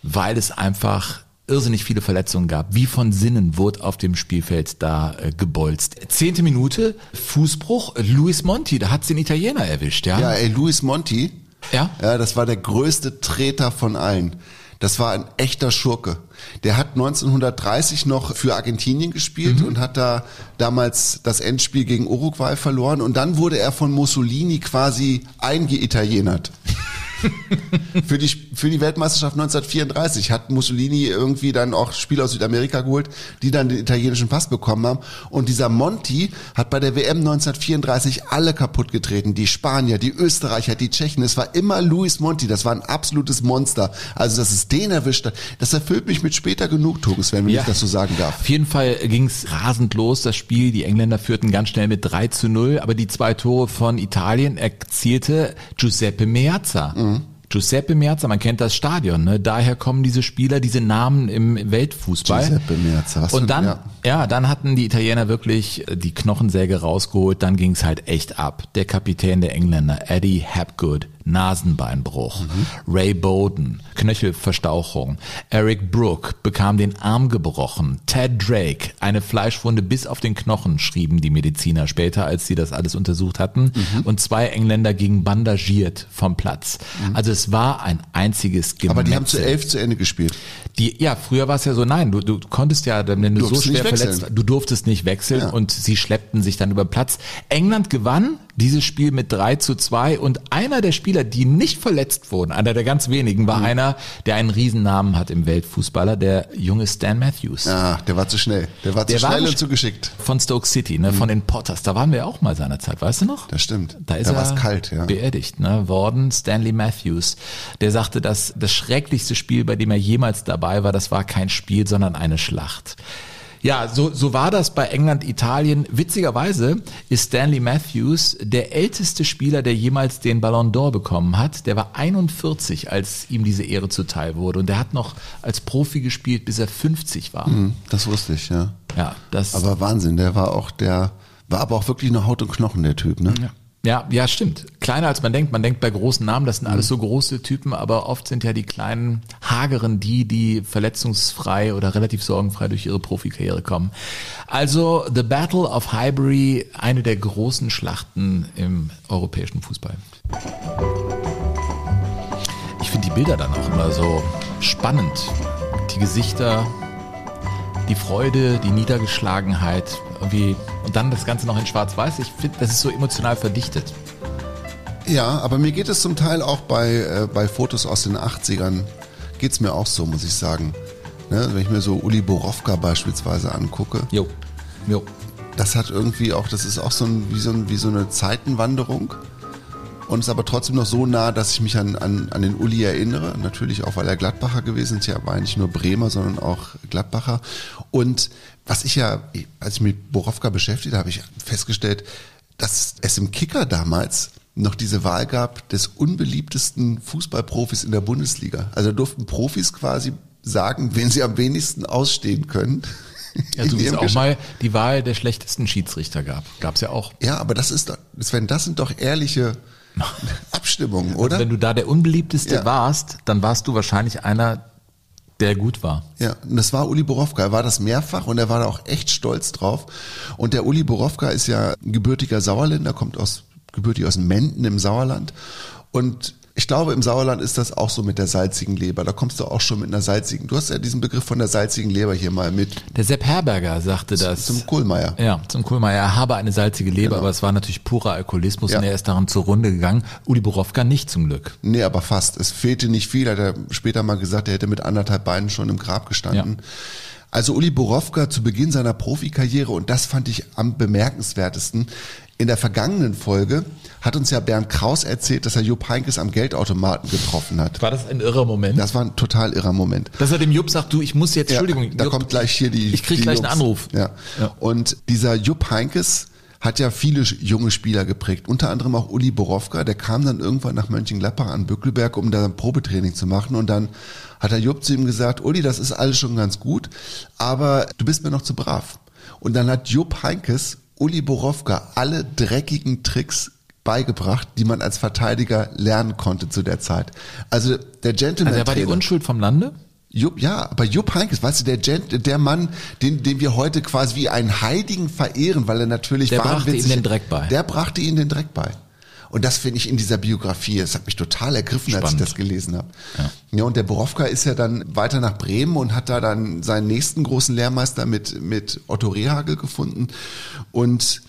Weil es einfach irrsinnig viele Verletzungen gab. Wie von Sinnen wurde auf dem Spielfeld da äh, gebolzt. Zehnte Minute, Fußbruch, Luis Monti, da hat's den Italiener erwischt, ja? Ja, ey, Luis Monti. Ja? Ja, das war der größte Treter von allen. Das war ein echter Schurke. Der hat 1930 noch für Argentinien gespielt Mhm. und hat da damals das Endspiel gegen Uruguay verloren und dann wurde er von Mussolini quasi eingeitalienert. für die für die Weltmeisterschaft 1934 hat Mussolini irgendwie dann auch Spieler aus Südamerika geholt, die dann den italienischen Pass bekommen haben und dieser Monti hat bei der WM 1934 alle kaputt getreten, die Spanier, die Österreicher, die Tschechen, es war immer Luis Monti, das war ein absolutes Monster. Also, dass es den erwischt hat, das erfüllt mich mit später Genugtuung, Sven, wenn Ja. ich das so sagen darf. Auf jeden Fall ging's rasend los, das Spiel. Die Engländer führten ganz schnell mit 3 zu 0, aber die zwei Tore von Italien erzielte Giuseppe Meazza. Giuseppe Meazza, man kennt das Stadion, ne? daher kommen diese Spieler, diese Namen im Weltfußball. Giuseppe Meazza, was Und dann, ja. ja. dann hatten die Italiener wirklich äh, die Knochensäge rausgeholt, dann ging's halt echt ab. Der Kapitän der Engländer, Eddie Hapgood, Nasenbeinbruch. Ray Bowden, Knöchelverstauchung. Eric Brooke bekam den Arm gebrochen. Ted Drake, eine Fleischwunde bis auf den Knochen, schrieben die Mediziner später, als sie das alles untersucht hatten. Und zwei Engländer gingen bandagiert vom Platz. Also es war ein einziges Gemetzel. Aber die haben zu elf zu Ende gespielt. Die, ja, früher war es ja so, nein, du, du konntest ja, wenn du so Durftest schwer verletzt du durftest nicht wechseln Ja. und sie schleppten sich dann über Platz. England gewann dieses Spiel mit 3 zu 2 und einer der Spieler, die nicht verletzt wurden, einer der ganz wenigen, Mhm. war einer, der einen Riesennamen hat im Weltfußballer, der junge Stan Matthews. Ah, der war zu schnell. Der war zu Der war schnell gesch- und zu geschickt. Von Stoke City, ne, von den Potters. Da waren wir auch mal seinerzeit, weißt du noch? Das stimmt. Da ist Da er kalt, ja. beerdigt ne, worden, Stanley Matthews. Der sagte, dass das schrecklichste Spiel, bei dem er jemals dabei war, das war kein Spiel, sondern eine Schlacht. Ja, so, so war das bei England, Italien. Witzigerweise ist Stanley Matthews der älteste Spieler, der jemals den Ballon d'Or bekommen hat. Der war 41, als ihm diese Ehre zuteil wurde. Und der hat noch als Profi gespielt, bis er 50 war. Hm, Das wusste ich, ja. Ja, das. Aber Wahnsinn, der war auch der, war aber auch wirklich nur Haut und Knochen, der Typ, ne? Ja. Ja, ja, stimmt. Kleiner als man denkt. Man denkt bei großen Namen, das sind alles so große Typen, aber oft sind ja die kleinen Hageren die, die verletzungsfrei oder relativ sorgenfrei durch ihre Profikarriere kommen. Also The Battle of Highbury, eine der großen Schlachten im europäischen Fußball. Ich finde die Bilder dann auch immer so spannend. Die Gesichter, die Freude, die Niedergeschlagenheit, irgendwie und dann das Ganze noch in Schwarz-Weiß. Ich finde, das ist so emotional verdichtet. Ja, aber mir geht es zum Teil auch bei, äh, bei Fotos aus den 80ern, geht's mir auch so, muss ich sagen. Ne, wenn ich mir so Uli Borowka beispielsweise angucke, Jo. Jo. das hat irgendwie auch, das ist auch so, ein, wie, so ein, wie so eine Zeitenwanderung und ist aber trotzdem noch so nah, dass ich mich an, an, an den Uli erinnere. Natürlich auch, weil er Gladbacher gewesen ist. Ja, war nicht nur Bremer, sondern auch Gladbacher. Und was ich ja, als ich mich mit Borowka beschäftigt habe, ich festgestellt, dass es im Kicker damals noch diese Wahl gab des unbeliebtesten Fußballprofis in der Bundesliga. Also da durften Profis quasi sagen, wen sie am wenigsten ausstehen können. Ja, in so wie es ihrem auch Geschäft. mal die Wahl der schlechtesten Schiedsrichter gab. Gab es ja auch. Ja, aber das ist doch, Sven, das sind doch ehrliche Abstimmungen, oder? Wenn du da der unbeliebteste Ja. warst, dann warst du wahrscheinlich einer, der gut war. Ja, und das war Uli Borowka. Er war das mehrfach und er war da auch echt stolz drauf. Und der Uli Borowka ist ja ein gebürtiger Sauerländer, kommt aus, gebürtig aus Menden im Sauerland. Und ich glaube, im Sauerland ist das auch so mit der salzigen Leber. Da kommst du auch schon mit einer salzigen. Du hast ja diesen Begriff von der salzigen Leber hier mal mit Der Sepp Herberger sagte das. zum Kohlmeier. ja, zum Kohlmeier. Er habe eine salzige Leber, aber es war natürlich purer Alkoholismus Ja. und er ist daran zugrunde gegangen. Uli Borowka nicht zum Glück. Nee, aber fast. Es fehlte nicht viel. Hat er später mal gesagt, er hätte mit anderthalb Beinen schon im Grab gestanden. Also Uli Borowka zu Beginn seiner Profikarriere, und das fand ich am bemerkenswertesten, in der vergangenen Folge hat uns ja Bernd Kraus erzählt, dass er Jupp Heynckes am Geldautomaten getroffen hat. War das ein irrer Moment? Das war ein total irrer Moment. Dass er dem Jupp sagt, du, ich muss jetzt, Ja, Entschuldigung. da Jupp, kommt gleich hier die. Ich krieg die gleich einen Jungs. Anruf. Ja. Ja. Und dieser Jupp Heinkes hat ja viele junge Spieler geprägt, unter anderem auch Uli Borowka, der kam dann irgendwann nach Mönchengladbach an Bückelberg, um da ein Probetraining zu machen und dann hat der Jupp zu ihm gesagt, Uli, das ist alles schon ganz gut, aber du bist mir noch zu brav. Und dann hat Jupp Heinkes Uli Borowka alle dreckigen Tricks beigebracht, die man als Verteidiger lernen konnte zu der Zeit. Also der Gentleman also er war die Unschuld vom Lande? Jupp, ja, aber Jupp Heynckes, weißt du, der Gent, der Mann, den, den wir heute quasi wie einen Heiligen verehren, weil er natürlich Der brachte ihm den Dreck bei. Der brachte ihm den Dreck bei. Und das finde ich in dieser Biografie, das hat mich total ergriffen, als ich Spannend. das gelesen habe. Ja. und der Borowka ist ja dann weiter nach Bremen und hat da dann seinen nächsten großen Lehrmeister mit, mit Otto Rehagel gefunden. Und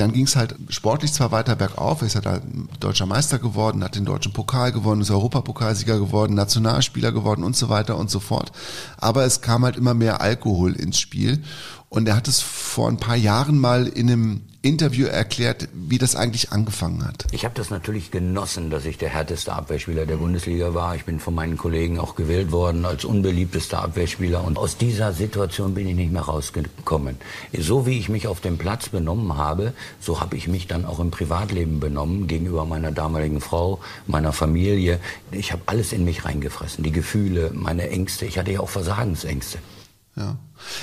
dann ging es halt sportlich zwar weiter bergauf, er ist da deutscher Meister geworden, hat den deutschen Pokal gewonnen, ist Europapokalsieger geworden, Nationalspieler geworden und so weiter und so fort. Aber es kam halt immer mehr Alkohol ins Spiel. Und er hat es vor ein paar Jahren mal in einem Interview erklärt, wie das eigentlich angefangen hat. Ich habe das natürlich genossen, dass ich der härteste Abwehrspieler der Bundesliga war. Ich bin von meinen Kollegen auch gewählt worden als unbeliebtester Abwehrspieler. Und aus dieser Situation bin ich nicht mehr rausgekommen. So wie ich mich auf dem Platz benommen habe, so habe ich mich dann auch im Privatleben benommen gegenüber meiner damaligen Frau, meiner Familie. Ich habe alles in mich reingefressen. Die Gefühle, meine Ängste. Ich hatte ja auch Versagensängste. Ja.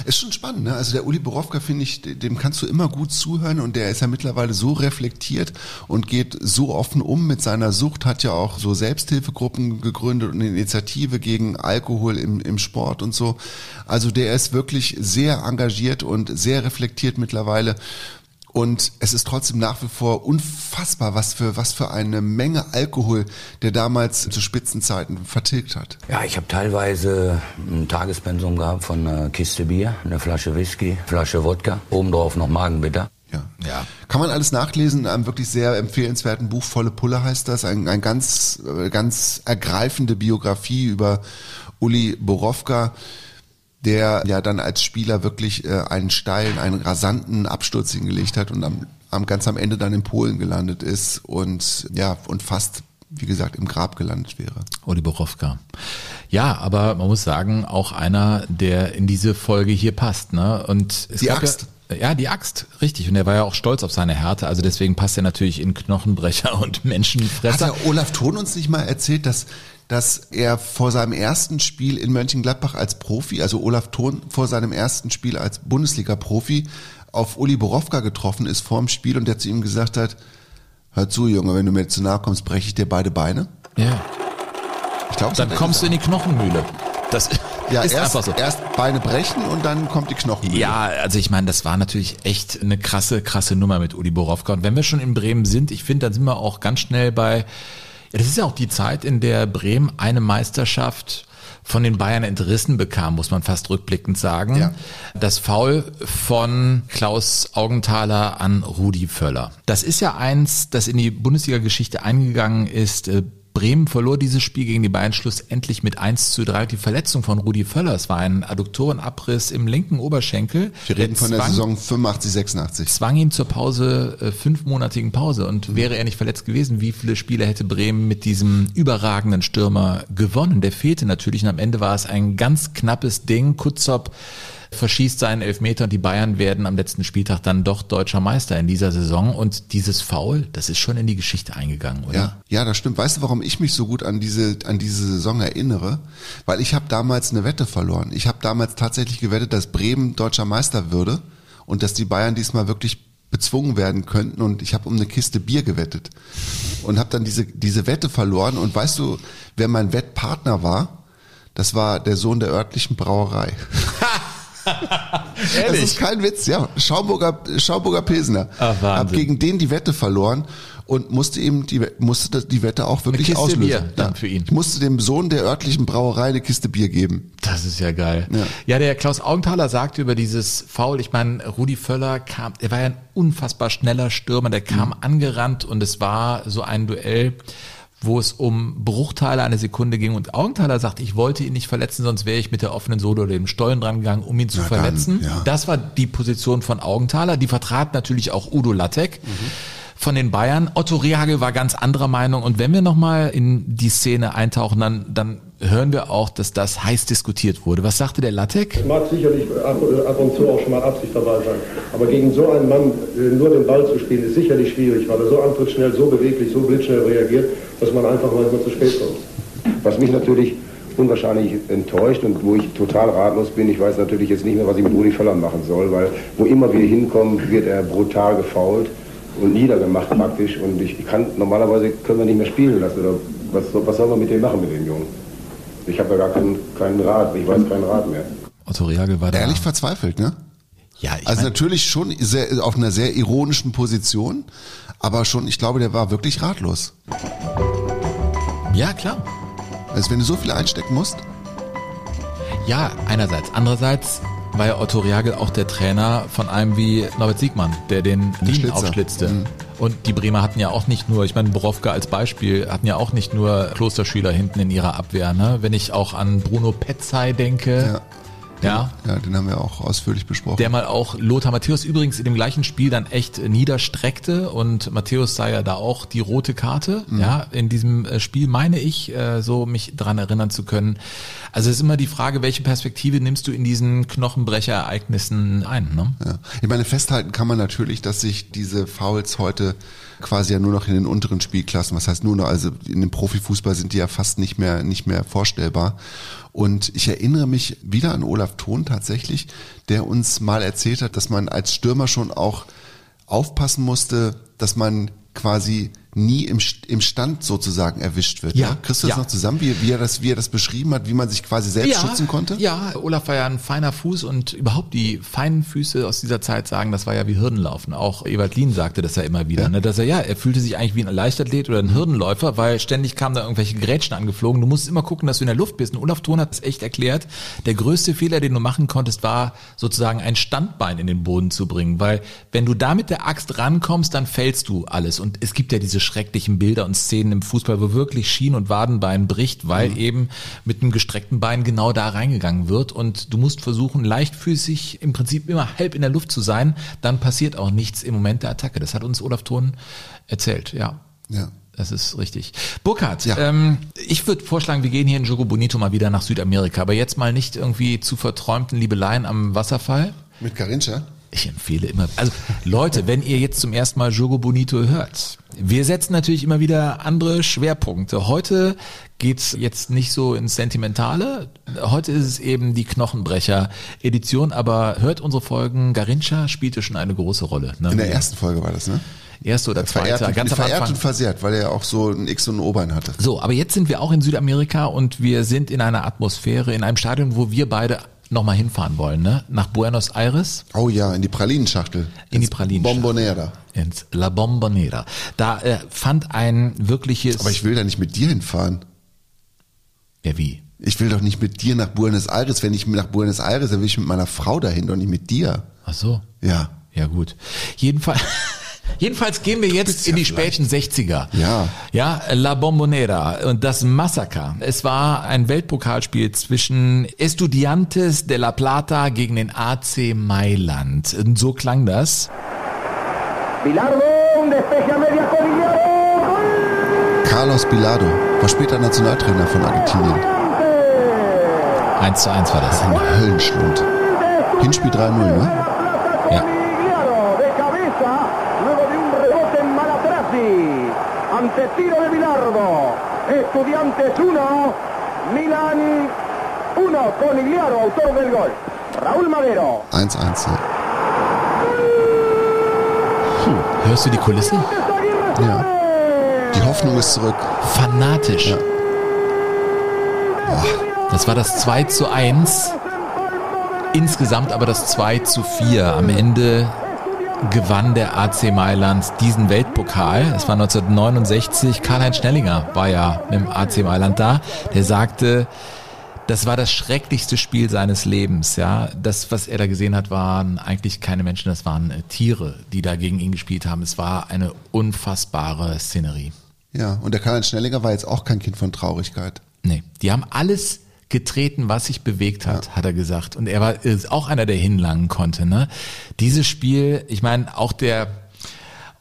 Ist schon spannend, ne? Also der Uli Borowka, finde ich, dem kannst du immer gut zuhören und der ist ja mittlerweile so reflektiert und geht so offen um mit seiner Sucht, hat ja auch so Selbsthilfegruppen gegründet und eine Initiative gegen Alkohol im, im Sport und so. Also der ist wirklich sehr engagiert und sehr reflektiert mittlerweile. Und es ist trotzdem nach wie vor unfassbar, was für, was für eine Menge Alkohol der damals zu Spitzenzeiten vertilgt hat. Ja, ich habe teilweise ein Tagespensum gehabt von einer Kiste Bier, eine Flasche Whisky, Flasche Wodka, obendrauf noch Magenbitter. Ja. Ja. Kann man alles nachlesen in einem wirklich sehr empfehlenswerten Buch, Volle Pulle heißt das, ein, ein ganz, äh, ganz ergreifende Biografie über Uli Borowka, der ja dann als Spieler wirklich äh, einen steilen, einen rasanten Absturz hingelegt hat und am, am ganz am Ende dann in Polen gelandet ist und ja, und fast wie gesagt, im Grab gelandet wäre. Uli Borowka. Ja, aber man muss sagen, auch einer, der in diese Folge hier passt. Ne? Und es Die Axt. Ja, ja, die Axt, richtig. Und er war ja auch stolz auf seine Härte. Also deswegen passt er natürlich in Knochenbrecher und Hat Menschenfresser. der Olaf Thon uns nicht mal erzählt, dass, dass er vor seinem ersten Spiel in Mönchengladbach als Profi, also Olaf Thon vor seinem ersten Spiel als Bundesliga-Profi, auf Uli Borowka getroffen ist vor dem Spiel und der zu ihm gesagt hat, hör zu, Junge, wenn du mir zu nahe kommst, breche ich dir beide Beine. Ja. Ich glaube, Dann kommst du in die Knochenmühle. Das ja, ist erst, einfach so. erst Beine brechen und dann kommt die Knochenmühle. Ja, also ich meine, das war natürlich echt eine krasse, krasse Nummer mit Uli Borowka. Und wenn wir schon in Bremen sind, ich finde, dann sind wir auch ganz schnell bei, ja, das ist ja auch die Zeit, in der Bremen eine Meisterschaft von den Bayern entrissen bekam, muss man fast rückblickend sagen. Ja. Das Foul von Klaus Augenthaler an Rudi Völler. Das ist ja eins, das in die Bundesliga-Geschichte eingegangen ist. Bremen verlor dieses Spiel gegen die Bayern schlussendlich mit 1 zu 3. Die Verletzung von Rudi Völler, es war ein Adduktorenabriss im linken Oberschenkel. Wir reden von der zwang, Saison 85, 86. zwang ihn zur Pause, äh, fünfmonatigen Pause. Und wäre er nicht verletzt gewesen, wie viele Spiele hätte Bremen mit diesem überragenden Stürmer gewonnen? Der fehlte natürlich und am Ende war es ein ganz knappes Ding. Kutzop verschießt seinen Elfmeter und die Bayern werden am letzten Spieltag dann doch deutscher Meister in dieser Saison. Und dieses Foul, das ist schon in die Geschichte eingegangen, oder? Ja, ja, das stimmt. Weißt du, warum ich mich so gut an diese an diese Saison erinnere? Weil ich habe damals eine Wette verloren. Ich habe damals tatsächlich gewettet, dass Bremen deutscher Meister würde und dass die Bayern diesmal wirklich bezwungen werden könnten und ich habe um eine Kiste Bier gewettet und habe dann diese diese Wette verloren und weißt du, wer mein Wettpartner war? Das war der Sohn der örtlichen Brauerei. Das ist kein Witz, ja. Schaumburger, Schaumburger Pilsner. Wahnsinn. Hab gegen den die Wette verloren und musste ihm die, musste die Wette auch wirklich Kiste auslösen. Bier dann ja. für ihn. Ich musste dem Sohn der örtlichen Brauerei eine Kiste Bier geben. Das ist ja geil. Ja. Ja, der Klaus Augenthaler sagte über dieses Foul, ich meine, Rudi Völler kam, er war ja ein unfassbar schneller Stürmer, der kam angerannt und es war so ein Duell, wo es um Bruchteile einer Sekunde ging und Augenthaler sagt, ich wollte ihn nicht verletzen, sonst wäre ich mit der offenen Sohle oder dem Stollen dran gegangen, um ihn zu dann, verletzen. ja. Das war die Position von Augenthaler, die vertrat natürlich auch Udo Lattek. Von den Bayern. Otto Rehagel war ganz anderer Meinung. Und wenn wir nochmal in die Szene eintauchen, dann, dann hören wir auch, dass das heiß diskutiert wurde. Was sagte der Lattek? Es mag sicherlich ab, ab und zu auch schon mal Absicht dabei sein. Aber gegen so einen Mann äh, nur den Ball zu spielen, ist sicherlich schwierig, weil er so antrittsschnell, so beweglich, so blitzschnell reagiert, dass man einfach manchmal zu spät kommt. Was mich natürlich unwahrscheinlich enttäuscht und wo ich total ratlos bin, ich weiß natürlich jetzt nicht mehr, was ich mit Uli Völler machen soll, weil wo immer wir hinkommen, wird er brutal gefault und niedergemacht praktisch und ich kann, normalerweise können wir nicht mehr spielen lassen oder was, was soll man mit dem machen, mit dem Jungen? Ich habe ja gar keinen, keinen Rat, ich weiß keinen Rat mehr. Otto Rehagel war da. Ehrlich verzweifelt, ne? Ja, ich Also mein, natürlich schon sehr, auf einer sehr ironischen Position, aber schon, ich glaube, der war wirklich ratlos. ja, klar. Also wenn du so viel einstecken musst, Ja, einerseits. Andererseits war ja Otto Rehagel auch der Trainer von einem wie Norbert Siegmann, der den Schlitzer. aufschlitzte. Und die Bremer hatten ja auch nicht nur, ich meine, Borowka als Beispiel, hatten ja auch nicht nur Klosterschüler hinten in ihrer Abwehr. Ne? Wenn ich auch an Bruno Petzai denke, ja, ja, den haben wir auch ausführlich besprochen. der mal auch Lothar Matthäus übrigens in dem gleichen Spiel dann echt niederstreckte und Matthäus sah ja da auch die rote Karte, ja, in diesem äh, Spiel meine ich, äh, so mich dran erinnern zu können. Also es ist immer die Frage, welche Perspektive nimmst du in diesen Knochenbrecherereignissen ein, ne? Ja. Ich meine, festhalten kann man natürlich, dass sich diese Fouls heute quasi ja nur noch in den unteren Spielklassen, was heißt nur noch, also in dem Profifußball sind die ja fast nicht mehr, nicht mehr vorstellbar. Und ich erinnere mich wieder an Olaf Thon tatsächlich, der uns mal erzählt hat, dass man als Stürmer schon auch aufpassen musste, dass man quasi nie im, im Stand sozusagen erwischt wird. Ja, ne? Kriegst du das ja. noch zusammen, wie, wie, er das, wie er das beschrieben hat, wie man sich quasi selbst schützen konnte? Ja, Olaf war ja ein feiner Fuß und überhaupt die feinen Füße aus dieser Zeit sagen, das war ja wie Hürdenlaufen. Auch Ewald Lien sagte das ja immer wieder, ne, dass er ja, er fühlte sich eigentlich wie ein Leichtathlet oder ein Hürdenläufer, weil ständig kamen da irgendwelche Grätschen angeflogen. Du musst immer gucken, dass du in der Luft bist. Und Olaf Thon hat es echt erklärt. Der größte Fehler, den du machen konntest, war sozusagen ein Standbein in den Boden zu bringen, weil wenn du da mit der Axt rankommst, dann fällst du alles. Und es gibt ja diese schrecklichen Bilder und Szenen im Fußball, wo wirklich Schien- und Wadenbein bricht, weil eben mit einem gestreckten Bein genau da reingegangen wird. Und du musst versuchen, leichtfüßig im Prinzip immer halb in der Luft zu sein. Dann passiert auch nichts im Moment der Attacke. Das hat uns Olaf Thon erzählt, ja. Ja. Das ist richtig. Burkhard, Ja. ähm, ich würde vorschlagen, wir gehen hier in Jogo Bonito mal wieder nach Südamerika, aber jetzt mal nicht irgendwie zu verträumten Liebeleien am Wasserfall. Mit Garincha? Ich empfehle immer, also Leute, wenn ihr jetzt zum ersten Mal Jogo Bonito hört, wir setzen natürlich immer wieder andere Schwerpunkte. Heute geht's jetzt nicht so ins Sentimentale. Heute ist es eben die Knochenbrecher-Edition, aber hört unsere Folgen. Garincha spielte schon eine große Rolle. Ne? In der ersten Folge war das, ne? Erste oder Verehrt, zweite, ganz am verehrt Anfang. und versehrt, weil er ja auch so ein X und ein O-Bein hatte. So, aber jetzt sind wir auch in Südamerika und wir sind in einer Atmosphäre, in einem Stadion, wo wir beide nochmal hinfahren wollen, ne? Nach Buenos Aires Oh ja, in die Pralinenschachtel. In die Pralinenschachtel. Bombonera. ins La Bombonera. Da äh, fand ein wirkliches. Aber ich will da nicht mit dir hinfahren. ja, wie? Ich will doch nicht mit dir nach Buenos Aires. Wenn ich nach Buenos Aires, dann will ich mit meiner Frau dahin, doch nicht mit dir. Ach so. Ja. Ja, gut. Jedenfalls. Jedenfalls gehen wir jetzt in ja die späten 60er. Ja. Ja, La Bombonera und das Massaker. Es war ein Weltpokalspiel zwischen Estudiantes de La Plata gegen den AC Mailand. Und so klang das. Bilardo, un despeje a media Codigliaro, gol! Carlos Bilardo war später Nationaltrainer von Argentinien. 1 zu 1 war das. Ein Höllenschlund. Hinspiel 3-0, ne? Ja. Ante tiro de Bilardo. Estudiantes 1, Milan 1. Conigliaro, autor del gol. Raúl Madero. 1-1, ja. Hörst du die Kulisse? Ja. Die Hoffnung ist zurück. Fanatisch. Das war das 2 zu 1. Insgesamt aber das 2 zu 4. Am Ende gewann der AC Mailand diesen Weltpokal. Es war 1969. Karl-Heinz Schnellinger war ja mit dem AC Mailand da. Der sagte, das war das schrecklichste Spiel seines Lebens. Ja, das, was er da gesehen hat, waren eigentlich keine Menschen, das waren äh, Tiere, die da gegen ihn gespielt haben. Es war eine unfassbare Szenerie. Ja, und der Karl-Heinz Schnellinger war jetzt auch kein Kind von Traurigkeit. Nee, die haben alles getreten, was sich bewegt hat, hat er gesagt. Und er war ist auch einer, der hinlangen konnte. Ne? Dieses Spiel, ich meine, auch der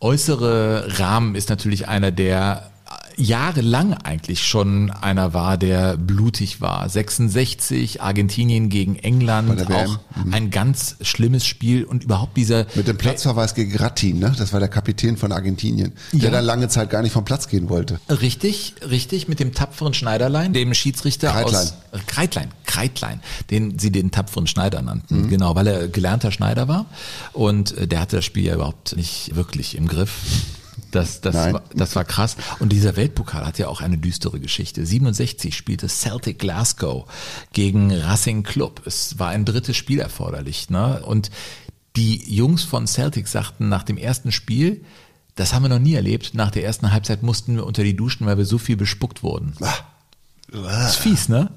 äußere Rahmen ist natürlich einer, der jahrelang eigentlich schon einer war, der blutig war. 66, Argentinien gegen England, auch ein ganz schlimmes Spiel und überhaupt dieser Mit dem Platzverweis gegen Rattin, ne? Das war der Kapitän von Argentinien, der Ja. dann lange Zeit gar nicht vom Platz gehen wollte. Richtig, richtig, mit dem tapferen Schneiderlein, dem Schiedsrichter Kreitlein. aus äh, Kreitlein, Kreitlein, den sie den tapferen Schneider nannten, genau, weil er gelernter Schneider war und äh, der hatte das Spiel ja überhaupt nicht wirklich im Griff. Das, das, Nein. war, das war krass. Und dieser Weltpokal hat ja auch eine düstere Geschichte. 67 spielte Celtic Glasgow gegen Racing Club. Es war ein drittes Spiel erforderlich. Ne? Und die Jungs von Celtic sagten nach dem ersten Spiel, das haben wir noch nie erlebt. Nach der ersten Halbzeit mussten wir unter die Duschen, weil wir so viel bespuckt wurden. Das ist fies, ne?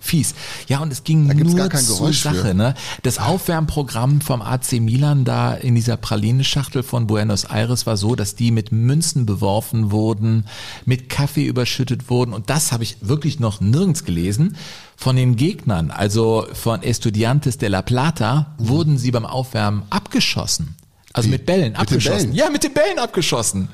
Fies. Ja, und es ging Da gibt's nur gar kein zur Geräusch Sache, für. ne? Das Aufwärmprogramm vom AC Milan da in dieser Pralinenschachtel von Buenos Aires war so, dass die mit Münzen beworfen wurden, mit Kaffee überschüttet wurden und das habe ich wirklich noch nirgends gelesen. Von den Gegnern, also von Estudiantes de La Plata, wurden sie beim Aufwärmen abgeschossen. Also Wie? mit Bällen Mit den abgeschossen. Bällen? Ja, mit den Bällen abgeschossen.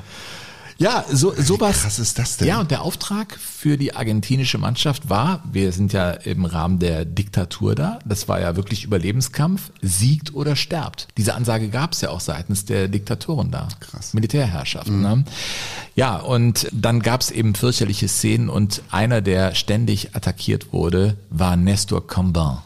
Ja, so sowas. krass ist das denn? Ja, und der Auftrag für die argentinische Mannschaft war, wir sind ja im Rahmen der Diktatur da, das war ja wirklich Überlebenskampf, siegt oder sterbt. Diese Ansage gab es ja auch seitens der Diktatoren da. Krass. Militärherrschaft. Ne? Ja, und dann gab es eben fürchterliche Szenen und einer, der ständig attackiert wurde, war Nestor Combin.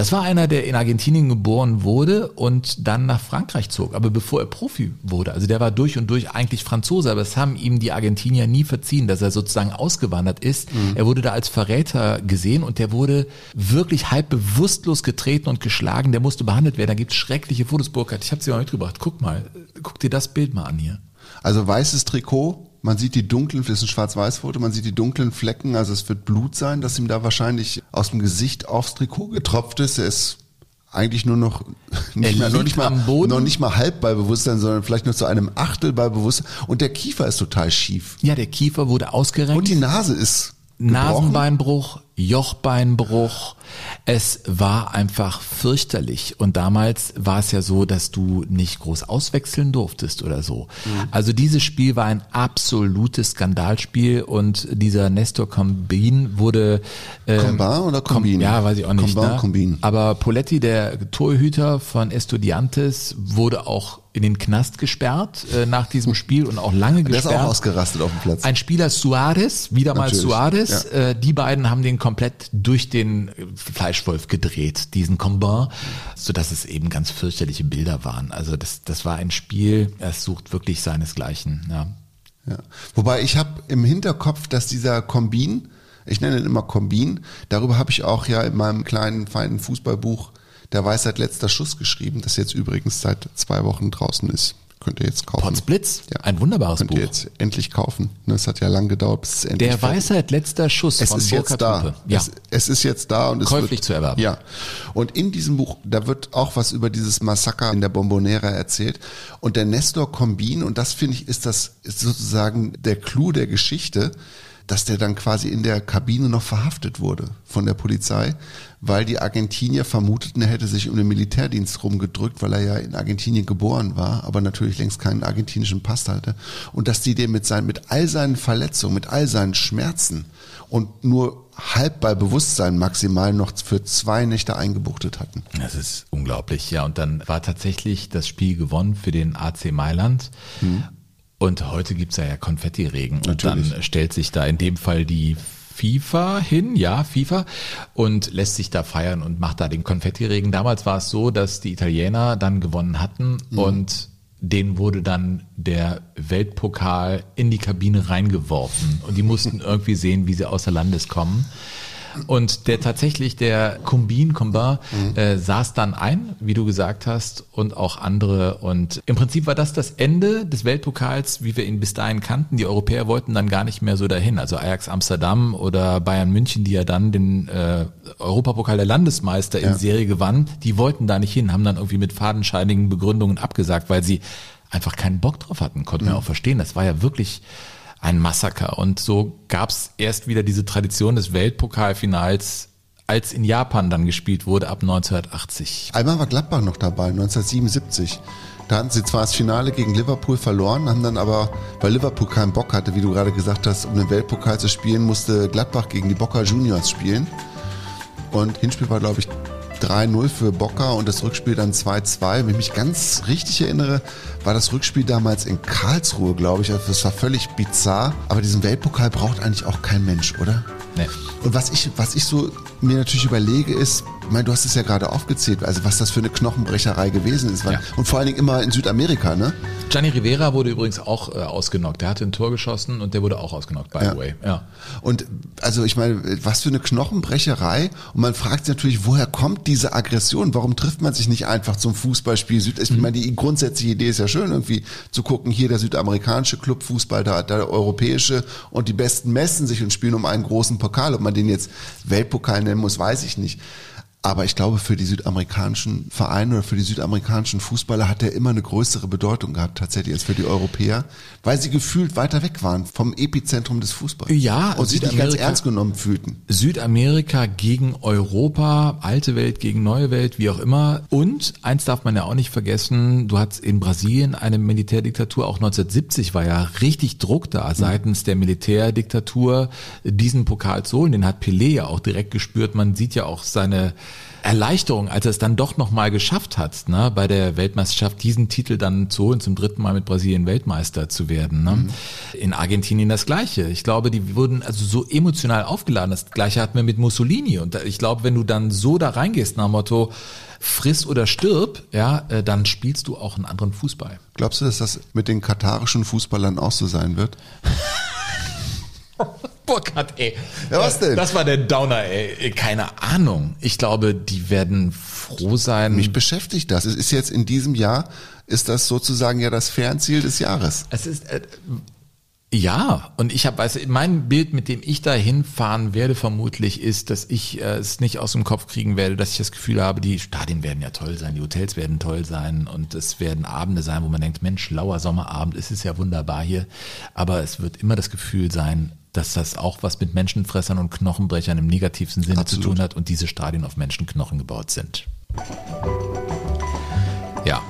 Das war einer, der in Argentinien geboren wurde und dann nach Frankreich zog. Aber bevor er Profi wurde, also der war durch und durch eigentlich Franzose, aber es haben ihm die Argentinier nie verziehen, dass er sozusagen ausgewandert ist. Er wurde da als Verräter gesehen und der wurde wirklich halb bewusstlos getreten und geschlagen. Der musste behandelt werden. Da gibt es schreckliche Fotos, Burkhard. Ich habe sie mal mitgebracht. Guck mal, guck dir das Bild mal an hier. Also weißes Trikot, man sieht die dunklen, das ist ein Schwarz-Weiß-Foto, man sieht die dunklen Flecken, also es wird Blut sein, das ihm da wahrscheinlich aus dem Gesicht aufs Trikot getropft ist. Er ist eigentlich nur noch nicht, mehr, noch, nicht mal, noch nicht mal halb bei Bewusstsein, sondern vielleicht nur zu einem Achtel bei Bewusstsein. Und der Kiefer ist total schief. Ja, der Kiefer wurde ausgerenkt. Und die Nase ist gebrochen. Nasenbeinbruch, Jochbeinbruch, Es war einfach fürchterlich. Und damals war es ja so, dass du nicht groß auswechseln durftest oder so. Mhm. Also dieses Spiel war ein absolutes Skandalspiel und dieser Nestor Combin wurde... Ähm, Combin oder Combin? ja, weiß ich auch nicht. Combin, ne? Combin. Aber Poletti, der Torhüter von Estudiantes, wurde auch in den Knast gesperrt äh, nach diesem Spiel und auch lange gesperrt. Der ist auch ausgerastet auf dem Platz. Ein Spieler Suarez, wieder mal Natürlich. Suarez, ja. äh, die beiden haben den komplett durch den Fleischwolf gedreht, diesen Combin, so dass es eben ganz fürchterliche Bilder waren. Also das, das war ein Spiel, es sucht wirklich seinesgleichen. Ja. Ja. Wobei ich habe im Hinterkopf, dass dieser Kombin, ich nenne ihn immer Kombin, darüber habe ich auch ja in meinem kleinen, feinen Fußballbuch der Weisheit letzter Schuss geschrieben, das jetzt übrigens seit zwei Wochen draußen ist. Könnt ihr jetzt kaufen. Potsblitz? Ja. Ein wunderbares Könnt Buch. Könnt ihr jetzt endlich kaufen. Ne, es hat ja lang gedauert, bis es endlich Der Weisheit letzter Schuss es von ist Burkhard jetzt da. Ja. Es, es, ist jetzt da und es Käuflich wird, zu erwerben. Ja. Und in diesem Buch, da wird auch was über dieses Massaker in der Bombonera erzählt. Und der Nestor Combin, und das finde ich, ist das, ist sozusagen der Clou der Geschichte, dass der dann quasi in der Kabine noch verhaftet wurde von der Polizei, weil die Argentinier vermuteten, er hätte sich um den Militärdienst rumgedrückt, weil er ja in Argentinien geboren war, aber natürlich längst keinen argentinischen Pass hatte. Und dass die den mit, seinen, mit all seinen Verletzungen, mit all seinen Schmerzen und nur halb bei Bewusstsein maximal noch für zwei Nächte eingebuchtet hatten. Das ist unglaublich, ja. Und dann war tatsächlich das Spiel gewonnen für den AC Mailand. Hm. Und heute gibt's ja, ja Konfettiregen. Natürlich. Und dann stellt sich da in dem Fall die FIFA hin, ja, FIFA, und lässt sich da feiern und macht da den Konfettiregen. Damals war es so, dass die Italiener dann gewonnen hatten mhm. und denen wurde dann der Weltpokal in die Kabine reingeworfen und die mussten irgendwie sehen, wie sie außer Landes kommen. Und der tatsächlich, der Combin, Combin, mhm. äh, saß dann ein, wie du gesagt hast, und auch andere. Und im Prinzip war das das Ende des Weltpokals, wie wir ihn bis dahin kannten. Die Europäer wollten dann gar nicht mehr so dahin. Also Ajax Amsterdam oder Bayern München, die ja dann den äh, Europapokal der Landesmeister ja. in Serie gewannen, die wollten da nicht hin, haben dann irgendwie mit fadenscheinigen Begründungen abgesagt, weil sie einfach keinen Bock drauf hatten. Konnten wir mhm. auch verstehen. Das war ja wirklich ein Massaker. Und so gab es erst wieder diese Tradition des Weltpokalfinals, als in Japan dann gespielt wurde ab 1980. Einmal war Gladbach noch dabei, 1977. Da hatten sie zwar das Finale gegen Liverpool verloren, haben dann aber, weil Liverpool keinen Bock hatte, wie du gerade gesagt hast, um den Weltpokal zu spielen, musste Gladbach gegen die Boca Juniors spielen. Und Hinspiel war, glaube ich, 3-0 für Boca und das Rückspiel dann 2-2. Wenn ich mich ganz richtig erinnere, war das Rückspiel damals in Karlsruhe, glaube ich. Also das war völlig bizarr. Aber diesen Weltpokal braucht eigentlich auch kein Mensch, oder? Nee. Und was ich, was ich so mir natürlich überlege, ist, ich meine, du hast es ja gerade aufgezählt, also was das für eine Knochenbrecherei gewesen ist. Ja. Und vor allen Dingen immer in Südamerika, ne? Gianni Rivera wurde übrigens auch äh, ausgenockt. Der hatte ein Tor geschossen und der wurde auch ausgenockt, by ja. the way. Ja. Und also ich meine, was für eine Knochenbrecherei. Und man fragt sich natürlich, woher kommt diese Aggression? Warum trifft man sich nicht einfach zum Fußballspiel? Süd ich mhm. meine, die grundsätzliche Idee ist ja schön, irgendwie zu gucken, hier der südamerikanische Club Fußball, da der europäische und die Besten messen sich und spielen um einen großen Pokal. Ob man den jetzt Weltpokal nennen muss, weiß ich nicht. Aber ich glaube, für die südamerikanischen Vereine oder für die südamerikanischen Fußballer hat er immer eine größere Bedeutung gehabt, tatsächlich, als für die Europäer, weil sie gefühlt weiter weg waren vom Epizentrum des Fußballs. Ja, und sich nicht ganz ernst genommen fühlten. Südamerika gegen Europa, alte Welt gegen neue Welt, wie auch immer. Und eins darf man ja auch nicht vergessen, du hattest in Brasilien eine Militärdiktatur, auch 1970 war ja richtig Druck da seitens der Militärdiktatur, diesen Pokal zu holen. Den hat Pelé ja auch direkt gespürt. Man sieht ja auch seine Erleichterung, als er es dann doch nochmal geschafft hat, ne, bei der Weltmeisterschaft diesen Titel dann zu holen, zum dritten Mal mit Brasilien Weltmeister zu werden. Ne. Mhm. In Argentinien das Gleiche. Ich glaube, die wurden also so emotional aufgeladen. Das Gleiche hatten wir mit Mussolini. Und ich glaube, wenn du dann so da reingehst nach dem Motto, friss oder stirb, ja, äh, dann spielst du auch einen anderen Fußball. Glaubst du, dass das mit den katarischen Fußballern auch so sein wird? Burkhardt, ey. Ja, was denn? Das war der Downer, ey. Keine Ahnung. Ich glaube, die werden froh sein. Mich beschäftigt das. Es ist jetzt in diesem Jahr, ist das sozusagen ja das Fernziel des Jahres. Es ist, äh, Ja, und ich habe, du, mein Bild, mit dem ich da hinfahren werde, vermutlich ist, dass ich äh, es nicht aus dem Kopf kriegen werde, dass ich das Gefühl habe, die Stadien werden ja toll sein, die Hotels werden toll sein und es werden Abende sein, wo man denkt, Mensch, lauer Sommerabend, es ist ja wunderbar hier. Aber es wird immer das Gefühl sein, dass das auch was mit Menschenfressern und Knochenbrechern im negativsten Sinne Absolut. zu tun hat und diese Stadien auf Menschenknochen gebaut sind. Ja.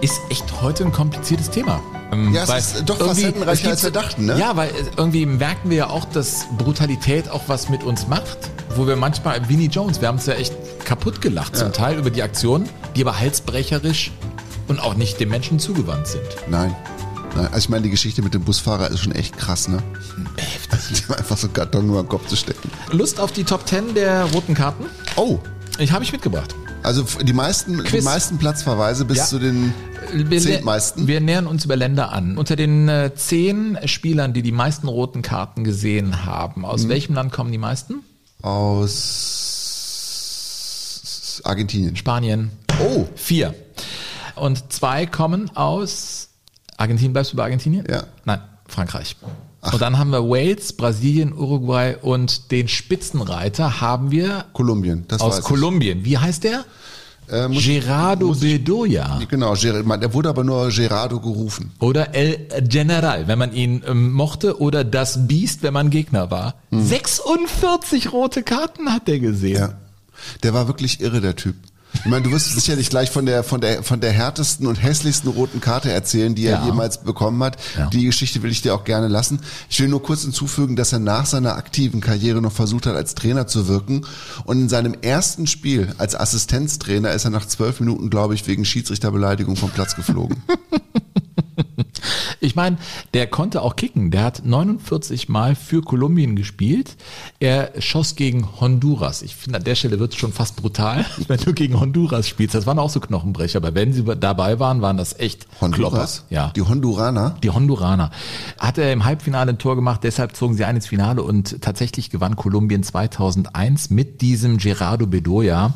Ist echt heute ein kompliziertes Thema. Ähm, Ja, es ist doch irgendwie- facettenreicher, als wir dachten, ne? Ja, weil äh, irgendwie merken wir ja auch, dass Brutalität auch was mit uns macht. Wo wir manchmal, Vinnie Jones, wir haben es ja echt kaputt gelacht zum Teil über die Aktionen, die aber halsbrecherisch und auch nicht dem Menschen zugewandt sind. Nein. Also ich meine, die Geschichte mit dem Busfahrer ist schon echt krass, ne? Heftig. Einfach so einen Karton nur am Kopf zu stecken. Lust auf die Top 10 der roten Karten? Oh, Ich habe ich mitgebracht. also die meisten, die meisten Platzverweise bis Ja. zu den Wir, zehntmeisten. wir nähern uns über Länder an. Unter den äh, zehn Spielern, die die meisten roten Karten gesehen haben, aus welchem Land kommen die meisten? aus Argentinien. Spanien. Oh, Vier. Und zwei kommen aus Argentinien. Bleibst du bei Argentinien? Ja. Nein, Frankreich. Und dann haben wir Wales, Brasilien, Uruguay und den Spitzenreiter haben wir Kolumbien. Das aus. Kolumbien. Wie heißt der? Äh, muss- Gerardo muss ich- Bedoya. Genau, der wurde aber nur Gerardo gerufen. Oder El General, wenn man ihn ähm, mochte. Oder das Biest, wenn man Gegner war. 46 rote Karten hat der gesehen. Ja. Der war wirklich irre, der Typ. Ich meine, du wirst sicherlich gleich von der, von der, von der härtesten und hässlichsten roten Karte erzählen, die er Ja. jemals bekommen hat. Ja. Die Geschichte will ich dir auch gerne lassen. Ich will nur kurz hinzufügen, dass er nach seiner aktiven Karriere noch versucht hat, als Trainer zu wirken. Und in seinem ersten Spiel als Assistenztrainer ist er nach zwölf Minuten, glaube ich, wegen Schiedsrichterbeleidigung vom Platz geflogen. Ich meine, der konnte auch kicken. Der hat 49 Mal für Kolumbien gespielt. Er schoss gegen Honduras. Ich finde, an der Stelle wird es schon fast brutal, wenn du gegen Honduras spielst. Das waren auch so Knochenbrecher. Aber wenn sie dabei waren, waren das echt Honduras? Klopper. Ja. Die Honduraner? Die Honduraner. Hat er im Halbfinale ein Tor gemacht, deshalb zogen sie ein ins Finale und tatsächlich gewann Kolumbien 2001 mit diesem Gerardo Bedoya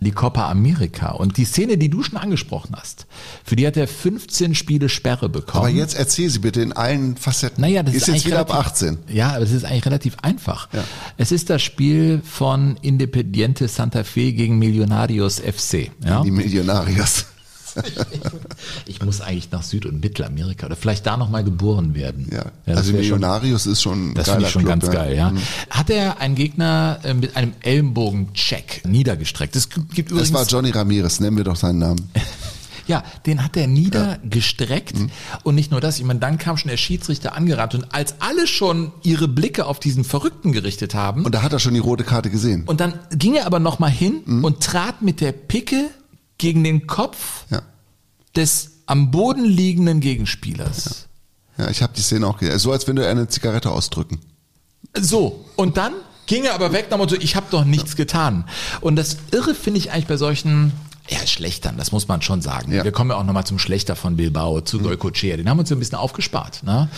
die Copa America. Und die Szene, die du schon angesprochen hast, für die hat er 15 Spiele Sperre bekommen. Aber jetzt erzähl sie bitte in allen Facetten. Naja, das ist, ist jetzt wieder ab relativ, 18. Ja, aber es ist eigentlich relativ einfach. Ja. Es ist das Spiel von Independiente Santa Fe gegen Millonarios FC. Ja? Die Millionarios. Ich muss eigentlich nach Süd- und Mittelamerika oder vielleicht da nochmal geboren werden. Ja. das also wär schon- Millionarios ist schon ein Das finde ich schon Club, ganz geil, ja. Hat er einen Gegner äh, mit einem Ellenbogen-Check niedergestreckt? Es gibt gibt Das übrigens, war Johnny Ramirez, nennen wir doch seinen Namen. ja, den hat er niedergestreckt. Mhm. Und nicht nur das, ich meine, dann kam schon der Schiedsrichter angerannt und als alle schon ihre Blicke auf diesen Verrückten gerichtet haben, Und da hat er schon die rote Karte gesehen. und dann ging er aber nochmal hin Mhm. und trat mit der Picke gegen den Kopf Ja. des am Boden liegenden Gegenspielers. Ja, ich habe die Szene auch gesehen. So als wenn du eine Zigarette ausdrücken. So, und dann ging er aber weg nach dem Motto, ich habe doch nichts getan. Und das Irre finde ich eigentlich bei solchen ja, Schlechtern, das muss man schon sagen. Ja. Wir kommen ja auch nochmal zum Schlechter von Bilbao, zu Goicochea. Den haben wir uns ein bisschen aufgespart. Ne?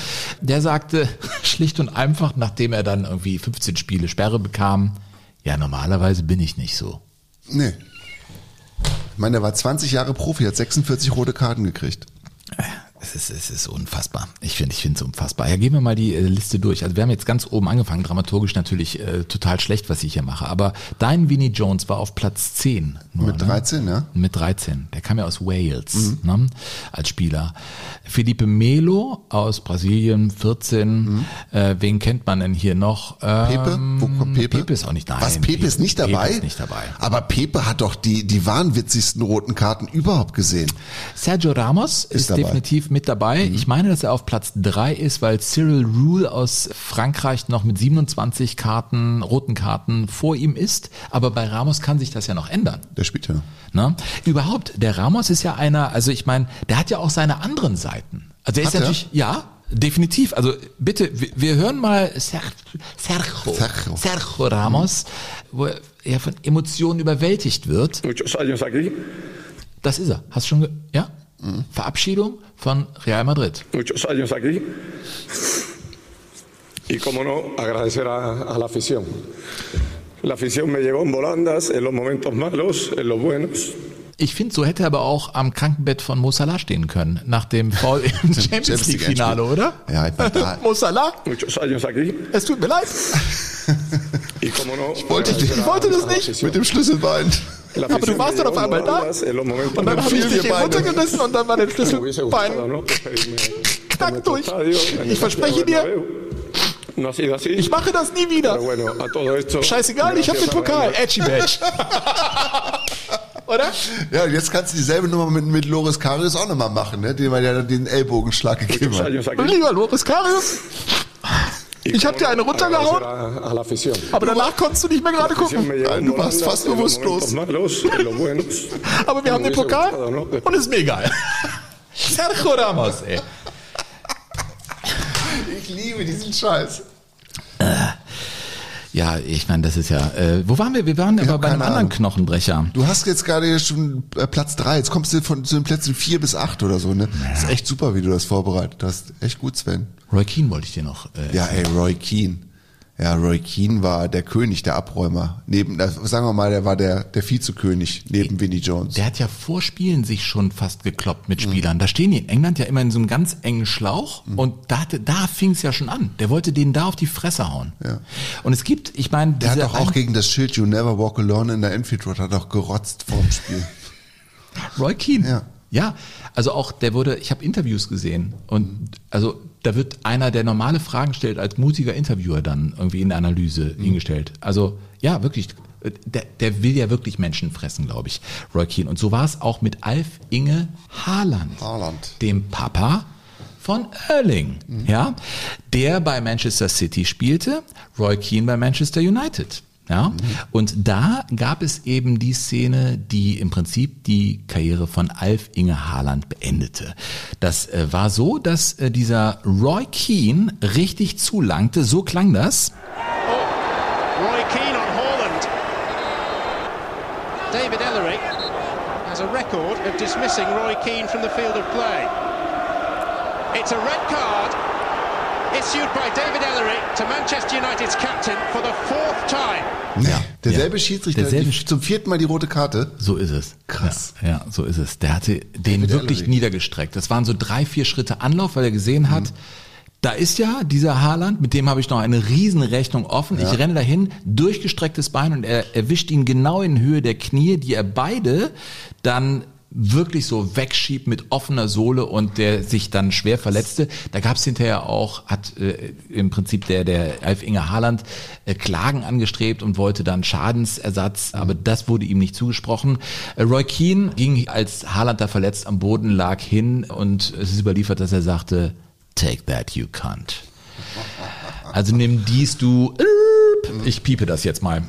Der sagte schlicht und einfach, nachdem er dann irgendwie 15 Spiele Sperre bekam, ja, normalerweise bin ich nicht so. Nee. Ich meine, der war 20 Jahre Profi, hat 46 rote Karten gekriegt. Es ist, es ist unfassbar. Ich finde, ich finde es unfassbar. Ja, gehen wir mal die äh, Liste durch. Also wir haben jetzt ganz oben angefangen, dramaturgisch natürlich äh, total schlecht, was ich hier mache. Aber dein Vinnie Jones war auf Platz 10. Nur, Mit 13, ja? Mit 13. Der kam ja aus Wales ne, als Spieler. Felipe Melo aus Brasilien, 14. Äh, wen kennt man denn hier noch? Pepe? Ähm, Wo kommt Pepe? Pepe ist auch nicht dabei. Was, Pepe ist nicht dabei? Pepe ist nicht dabei. Aber Pepe hat doch die, die wahnwitzigsten roten Karten überhaupt gesehen. Sergio Ramos ist, dabei. definitiv mit dabei. Ich meine, dass er auf Platz drei ist, weil Cyril Rule aus Frankreich noch mit 27 Karten, roten Karten vor ihm ist. Aber bei Ramos kann sich das ja noch ändern. Der spielt ja noch. Ne? Überhaupt, der Ramos ist ja einer, also ich meine, der hat ja auch seine anderen Seiten. Also er ist Hat er? natürlich, ja, definitiv. Also bitte, wir, hören mal Ser Sergio, Sergio. Sergio Ramos, wo er von Emotionen überwältigt wird. Das ist er. Hast du schon, ja? Verabschiedung von Real Madrid. muchos años aquí. Y cómo no, agradecer a, a la afición. La afición me llevó en volandas, en los momentos malos, en los buenos. Ich finde, so hätte er aber auch am Krankenbett von Mo Salah stehen können, nach dem Foul im Champions League Finale, oder? Ja, ich meine, da, Mo Salah, es tut mir leid. no, wollte ich wollte das nicht. mit dem Schlüsselbein. Aber du warst dann auf einmal da. Und dann habe ich fiel dich Beine. runtergerissen und dann war der Schlüsselbein Knack durch. Ich verspreche dir, ich mache das nie wieder. Scheißegal, ich habe den Pokal. Edgy Badge. Oder? Ja, jetzt kannst du dieselbe Nummer mit, mit Loris Karius auch nochmal machen, ne? dem er ja den Ellbogenschlag gegeben hat. Lieber Loris Karius, ich hab dir eine runtergehauen. aber danach konntest du nicht mehr gerade gucken. du warst fast bewusstlos. Aber wir haben den Pokal und ist mir egal. Sergio Ramos, ey. Ich liebe diesen Scheiß. Ja, ich meine, das ist ja. Äh, wo waren wir? Wir waren aber bei einem anderen Ahnung. Knochenbrecher. Du hast jetzt gerade schon äh, Platz drei. Jetzt kommst du von zu den Plätzen vier bis acht oder so, ne? Das ist echt super, wie du das vorbereitet hast. Echt gut, Sven. Roy Keane wollte ich dir noch. Äh, Ja, ey, Roy Keane. Ja, Roy Keane war der König der Abräumer. Neben, sagen wir mal, der war der, der Vizekönig neben Vinnie Jones. Der hat ja vor Spielen sich schon fast gekloppt mit Spielern. Da stehen die in England ja immer in so einem ganz engen Schlauch und da, da fing es ja schon an. Der wollte denen da auf die Fresse hauen. Ja. Und es gibt, ich meine, Der hat doch auch gegen das Schild You Never Walk Alone in der Enfield Road hat doch gerotzt vor dem Spiel. Roy Keane. Ja. Ja, also auch der wurde, ich habe Interviews gesehen und also da wird einer, der normale Fragen stellt, als mutiger Interviewer dann irgendwie in der Analyse Mhm. hingestellt. Also ja, wirklich, der, der will ja wirklich Menschen fressen, glaube ich, Roy Keane. Und so war es auch mit Alf Inge Haaland, Haaland. dem Papa von Erling, ja, der bei Manchester City spielte, Roy Keane bei Manchester United. Ja, und da gab es eben die Szene, die im Prinzip die Karriere von Alf Inge Haaland beendete. Das äh, war so, dass äh, dieser Roy Keane richtig zulangte, so klang das. Roy Keane on Haaland. David Ellery has a record of dismissing Roy Keane from the field of play. It's a red card issued by David Ellery to Manchester United's captain for the fourth time. Ja. Derselbe Ja. Schiedsrichter, Derselbe die, zum vierten Mal die rote Karte. So ist es. Krass. Ja, ja so ist es. Der hatte den David wirklich Ellery. niedergestreckt. Das waren so drei, vier Schritte Anlauf, weil er gesehen hat, da ist ja dieser Haaland, mit dem habe ich noch eine Riesenrechnung offen. Ich renne dahin, durchgestrecktes Bein und er erwischt ihn genau in Höhe der Knie, die er beide dann wirklich so wegschiebt mit offener Sohle und der sich dann schwer verletzte. Da gab es hinterher auch, hat äh, im Prinzip der, der Alf Inge Haaland äh, Klagen angestrebt und wollte dann Schadensersatz, aber das wurde ihm nicht zugesprochen. Äh, Roy Keane ging, als Haaland da verletzt am Boden lag, hin und es ist überliefert, dass er sagte, take that you cunt. Also nimm dies du, ich piepe das jetzt mal.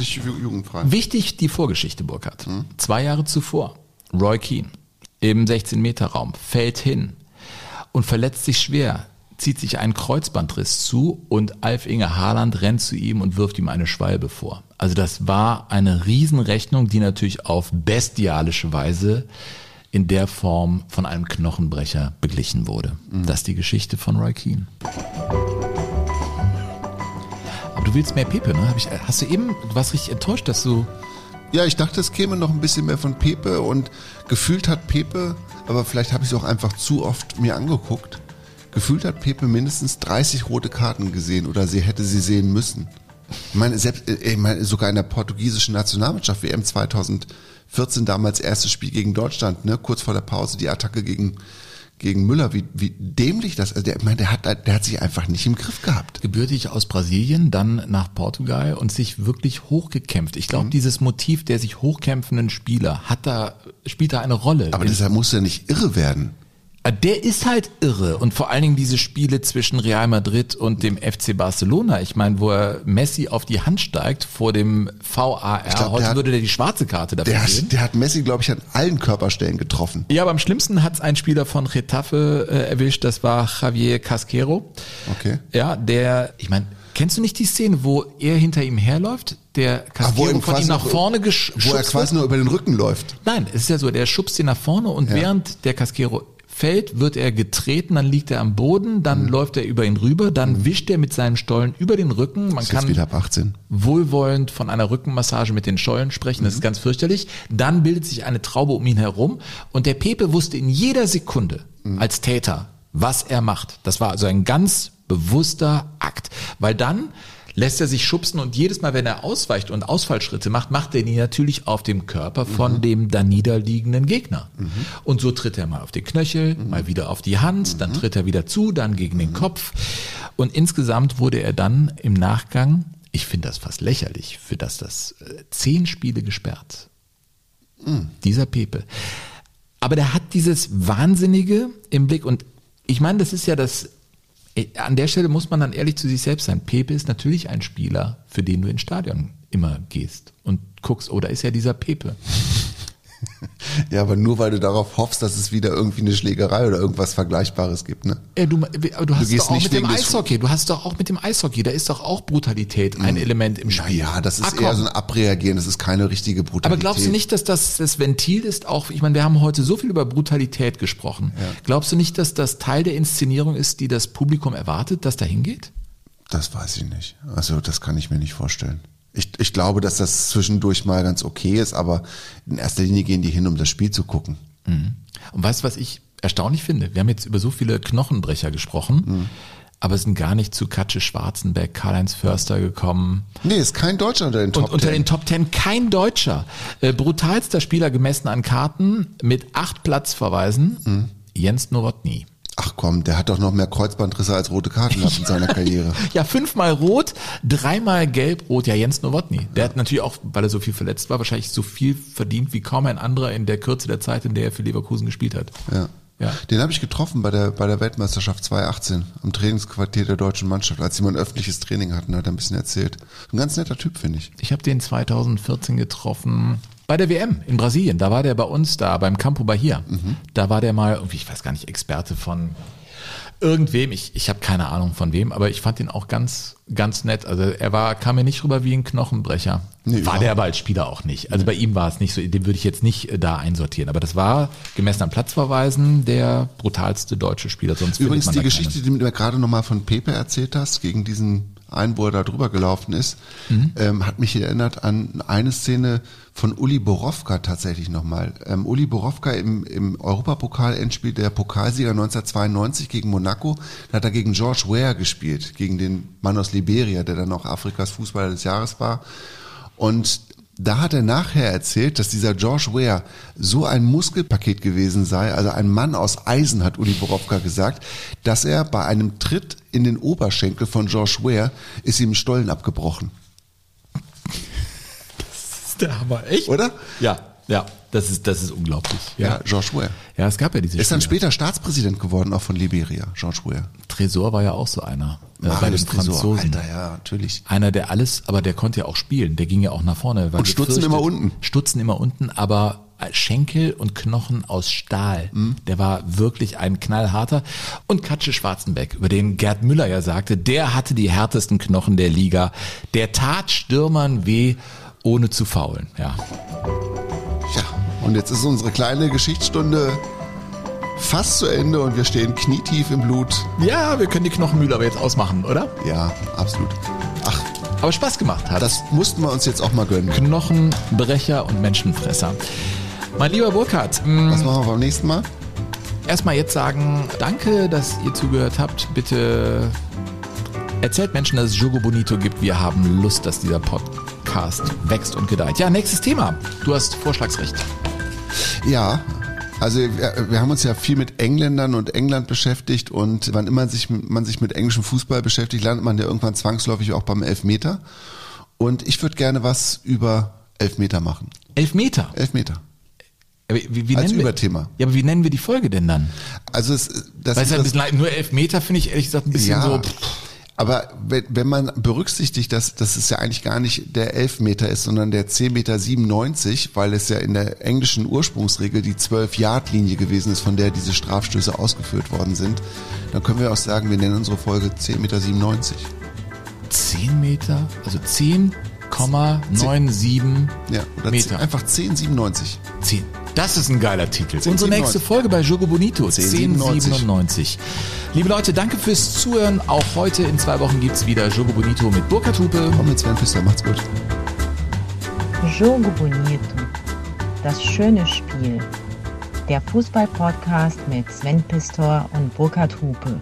Ist jugendfrei. Wichtig die Vorgeschichte, Burkhardt. Zwei Jahre zuvor, Roy Keane im 16-Meter-Raum fällt hin und verletzt sich schwer, zieht sich einen Kreuzbandriss zu und Alf Inge Haaland rennt zu ihm und wirft ihm eine Schwalbe vor. Also das war eine Riesenrechnung, die natürlich auf bestialische Weise in der Form von einem Knochenbrecher beglichen wurde. Das ist die Geschichte von Roy Keane. Aber du willst mehr Pepe, ne? Hast du eben, du warst richtig enttäuscht, dass du Ja, ich dachte, es käme noch ein bisschen mehr von Pepe und gefühlt hat Pepe, aber vielleicht habe ich es auch einfach zu oft mir angeguckt, gefühlt hat Pepe mindestens 30 rote Karten gesehen oder sie hätte sie sehen müssen. Ich meine, selbst, äh, ich meine, sogar in der portugiesischen Nationalmannschaft WM 2014 damals erstes Spiel gegen Deutschland, ne, kurz vor der Pause die Attacke gegen gegen Müller, wie, wie dämlich das, also der, ich meine, der hat, der hat sich einfach nicht im Griff gehabt. gebürtig aus Brasilien, dann nach Portugal und sich wirklich hochgekämpft. Ich glaube, dieses Motiv der sich hochkämpfenden Spieler hat da, spielt da eine Rolle. Aber deshalb muss er nicht irre werden. Der ist halt irre und vor allen Dingen diese Spiele zwischen Real Madrid und dem FC Barcelona. Ich meine, wo er Messi auf die Hand steigt vor dem VAR. Glaub, Heute der hat- würde der die schwarze Karte dafür Der, hat- der hat Messi, glaube ich, an allen Körperstellen getroffen. Ja, aber am schlimmsten hat's ein Spieler von Getafe äh, erwischt, das war Javier Casquero. Okay. Ja, der, ich meine, kennst du nicht die Szene, wo er hinter ihm herläuft? Der Ah, Casquero ihm von ihm nach vorne gesch Wo er geschubst quasi wird? nur über den Rücken läuft. Nein, es ist ja so, der schubst ihn nach vorne und Ja. während der Casquero fällt, wird er getreten, dann liegt er am Boden, dann läuft er über ihn rüber, dann wischt er mit seinem Stollen über den Rücken. Man kann wieder ab 18. wohlwollend von einer Rückenmassage mit den Schollen sprechen, das ist ganz fürchterlich. Dann bildet sich eine Traube um ihn herum und der Pepe wusste in jeder Sekunde als Täter, was er macht. Das war also ein ganz bewusster Akt, weil dann lässt er sich schubsen und jedes Mal, wenn er ausweicht und Ausfallschritte macht, macht er die natürlich auf dem Körper von dem da niederliegenden Gegner. Und so tritt er mal auf den Knöchel, mal wieder auf die Hand, dann tritt er wieder zu, dann gegen den Kopf. Und insgesamt wurde er dann im Nachgang, ich finde das fast lächerlich, für das das äh, zehn Spiele gesperrt. Dieser Pepe. Aber der hat dieses Wahnsinnige im Blick und ich meine, das ist ja das, an der Stelle muss man dann ehrlich zu sich selbst sein. Pepe ist natürlich ein Spieler, für den du ins Stadion immer gehst und guckst, oh, da ist ja dieser Pepe. Ja, aber nur weil du darauf hoffst, dass es wieder irgendwie eine Schlägerei oder irgendwas Vergleichbares gibt, ne? Ja, du, aber du hast gehst doch auch nicht mit dem Eishockey, du hast doch auch mit dem Eishockey, da ist doch auch Brutalität ein Element im Spiel. Ja, das ist komm. eher so ein Abreagieren, das ist keine richtige Brutalität. Aber glaubst du nicht, dass das das Ventil ist auch, ich meine, wir haben heute so viel über Brutalität gesprochen. Glaubst du nicht, dass das Teil der Inszenierung ist, die das Publikum erwartet, dass da hingeht? Das weiß ich nicht. Also das kann ich mir nicht vorstellen. Ich, ich glaube, dass das zwischendurch mal ganz okay ist, aber in erster Linie gehen die hin, um das Spiel zu gucken. Und weißt du, was ich erstaunlich finde? Wir haben jetzt über so viele Knochenbrecher gesprochen, aber sind gar nicht zu Katsche Schwarzenbeck, Karl-Heinz Förster gekommen. Nee, ist kein Deutscher unter den Top Und unter Ten. den Top Ten kein Deutscher. Äh, brutalster Spieler gemessen an Karten mit acht Platzverweisen, Jens Nowotny. Ach komm, der hat doch noch mehr Kreuzbandrisse als rote Karten gehabt in seiner Karriere. Ja, fünfmal rot, dreimal gelb-rot. Ja, Jens Nowotny. Der hat natürlich auch, weil er so viel verletzt war, wahrscheinlich so viel verdient wie kaum ein anderer in der Kürze der Zeit, in der er für Leverkusen gespielt hat. Ja. Ja. Den habe ich getroffen bei der, bei der Weltmeisterschaft 2018 am Trainingsquartier der deutschen Mannschaft, als sie mal ein öffentliches Training hatten, hat er ein bisschen erzählt. Ein ganz netter Typ, finde ich. Ich habe den 2014 getroffen bei der WM in Brasilien. Da war der bei uns da beim Campo Bahia. Da war der mal irgendwie, ich weiß gar nicht, Experte von irgendwem. Ich, ich habe keine Ahnung von wem, aber ich fand ihn auch ganz, ganz nett. Also er war, kam mir nicht rüber wie ein Knochenbrecher. Nee, war der aber als Spieler auch nicht. Also bei ihm war es nicht so, den würde ich jetzt nicht äh, da einsortieren. Aber das war gemessen an Platzverweisen der brutalste deutsche Spieler. Sonst Übrigens die Geschichte, keinen. die du mir gerade nochmal von Pepe erzählt hast, gegen diesen einen, wo er da drüber gelaufen ist, Mhm. ähm, hat mich erinnert an eine Szene von Uli Borowka tatsächlich nochmal. Ähm, Uli Borowka im, im Europapokal-Endspiel der Pokalsieger 1992 gegen Monaco, da hat er gegen George Weah gespielt, gegen den Mann aus Liberia, der dann auch Afrikas Fußballer des Jahres war. Und da hat er nachher erzählt, dass dieser George Weah so ein Muskelpaket gewesen sei, also ein Mann aus Eisen, hat Uli Borowka gesagt, dass er bei einem Tritt in den Oberschenkel von George Weah ist ihm ein Stollen abgebrochen. Das ist der Hammer, echt? Oder? Ja, ja, das ist, das ist unglaublich. Ja, George Weah. Ja, es gab ja diese Ist dann Spieler. später Staatspräsident geworden, auch von Liberia, George Weah. Tresor war ja auch so einer. äh, bei den Tresor, Franzosen. Alter, ja, natürlich. Einer, der alles, aber der konnte ja auch spielen. Der ging ja auch nach vorne. Und Stutzen immer unten. Stutzen immer unten, aber Schenkel und Knochen aus Stahl. Mhm. Der war wirklich ein knallharter. Und Katsche Schwarzenbeck, über den Gerd Müller ja sagte, der hatte die härtesten Knochen der Liga. Der tat Stürmern weh, ohne zu faulen. Ja. Ja, und jetzt ist unsere kleine Geschichtsstunde fast zu Ende und wir stehen knietief im Blut. ja, wir können die Knochenmühle aber jetzt ausmachen, oder? Ja, absolut. Ach, Aber Spaß gemacht hat. das mussten wir uns jetzt auch mal gönnen. Knochenbrecher und Menschenfresser. Mein lieber Burkhard, mh, Was machen wir beim nächsten Mal? erstmal jetzt sagen, danke, dass ihr zugehört habt. Bitte erzählt Menschen, dass es Jogo Bonito gibt. Wir haben Lust, dass dieser Podcast wächst und gedeiht. Ja, nächstes Thema. Du hast Vorschlagsrecht. Ja, also wir, wir haben uns ja viel mit Engländern und England beschäftigt und wann immer sich, man sich mit englischem Fußball beschäftigt, landet man ja irgendwann zwangsläufig auch beim Elfmeter. Und ich würde gerne was über Elfmeter machen. Elfmeter. Elfmeter. Wie, wie, Als nennen wir- Überthema. Ja, aber wie nennen wir die Folge denn dann? Also es, das, Weißt du, ein das, bisschen, nur Elfmeter finde ich ehrlich gesagt ein bisschen ja, so. pff, aber wenn, man berücksichtigt, dass, dass es ja eigentlich gar nicht der Elfmeter ist, sondern der 10,97 Meter, weil es ja in der englischen Ursprungsregel die 12-Yard-Linie gewesen ist, von der diese Strafstöße ausgeführt worden sind, dann können wir auch sagen, wir nennen unsere Folge 10,97 Meter. 10 Meter, also 10,97 Ja, Meter. Einfach 10,97. 10. Das ist ein geiler Titel. 10, Unsere nächste 97. Folge bei Jogo Bonito, 1097. 1097. Liebe Leute, danke fürs Zuhören. Auch heute in zwei Wochen gibt's wieder Jogo Bonito mit Burkhard Hupe. Komm mit Sven Pfister, macht's gut. Jogo Bonito. Das schöne Spiel. Der Fußball-Podcast mit Sven Pistor und Burkhard Hupe.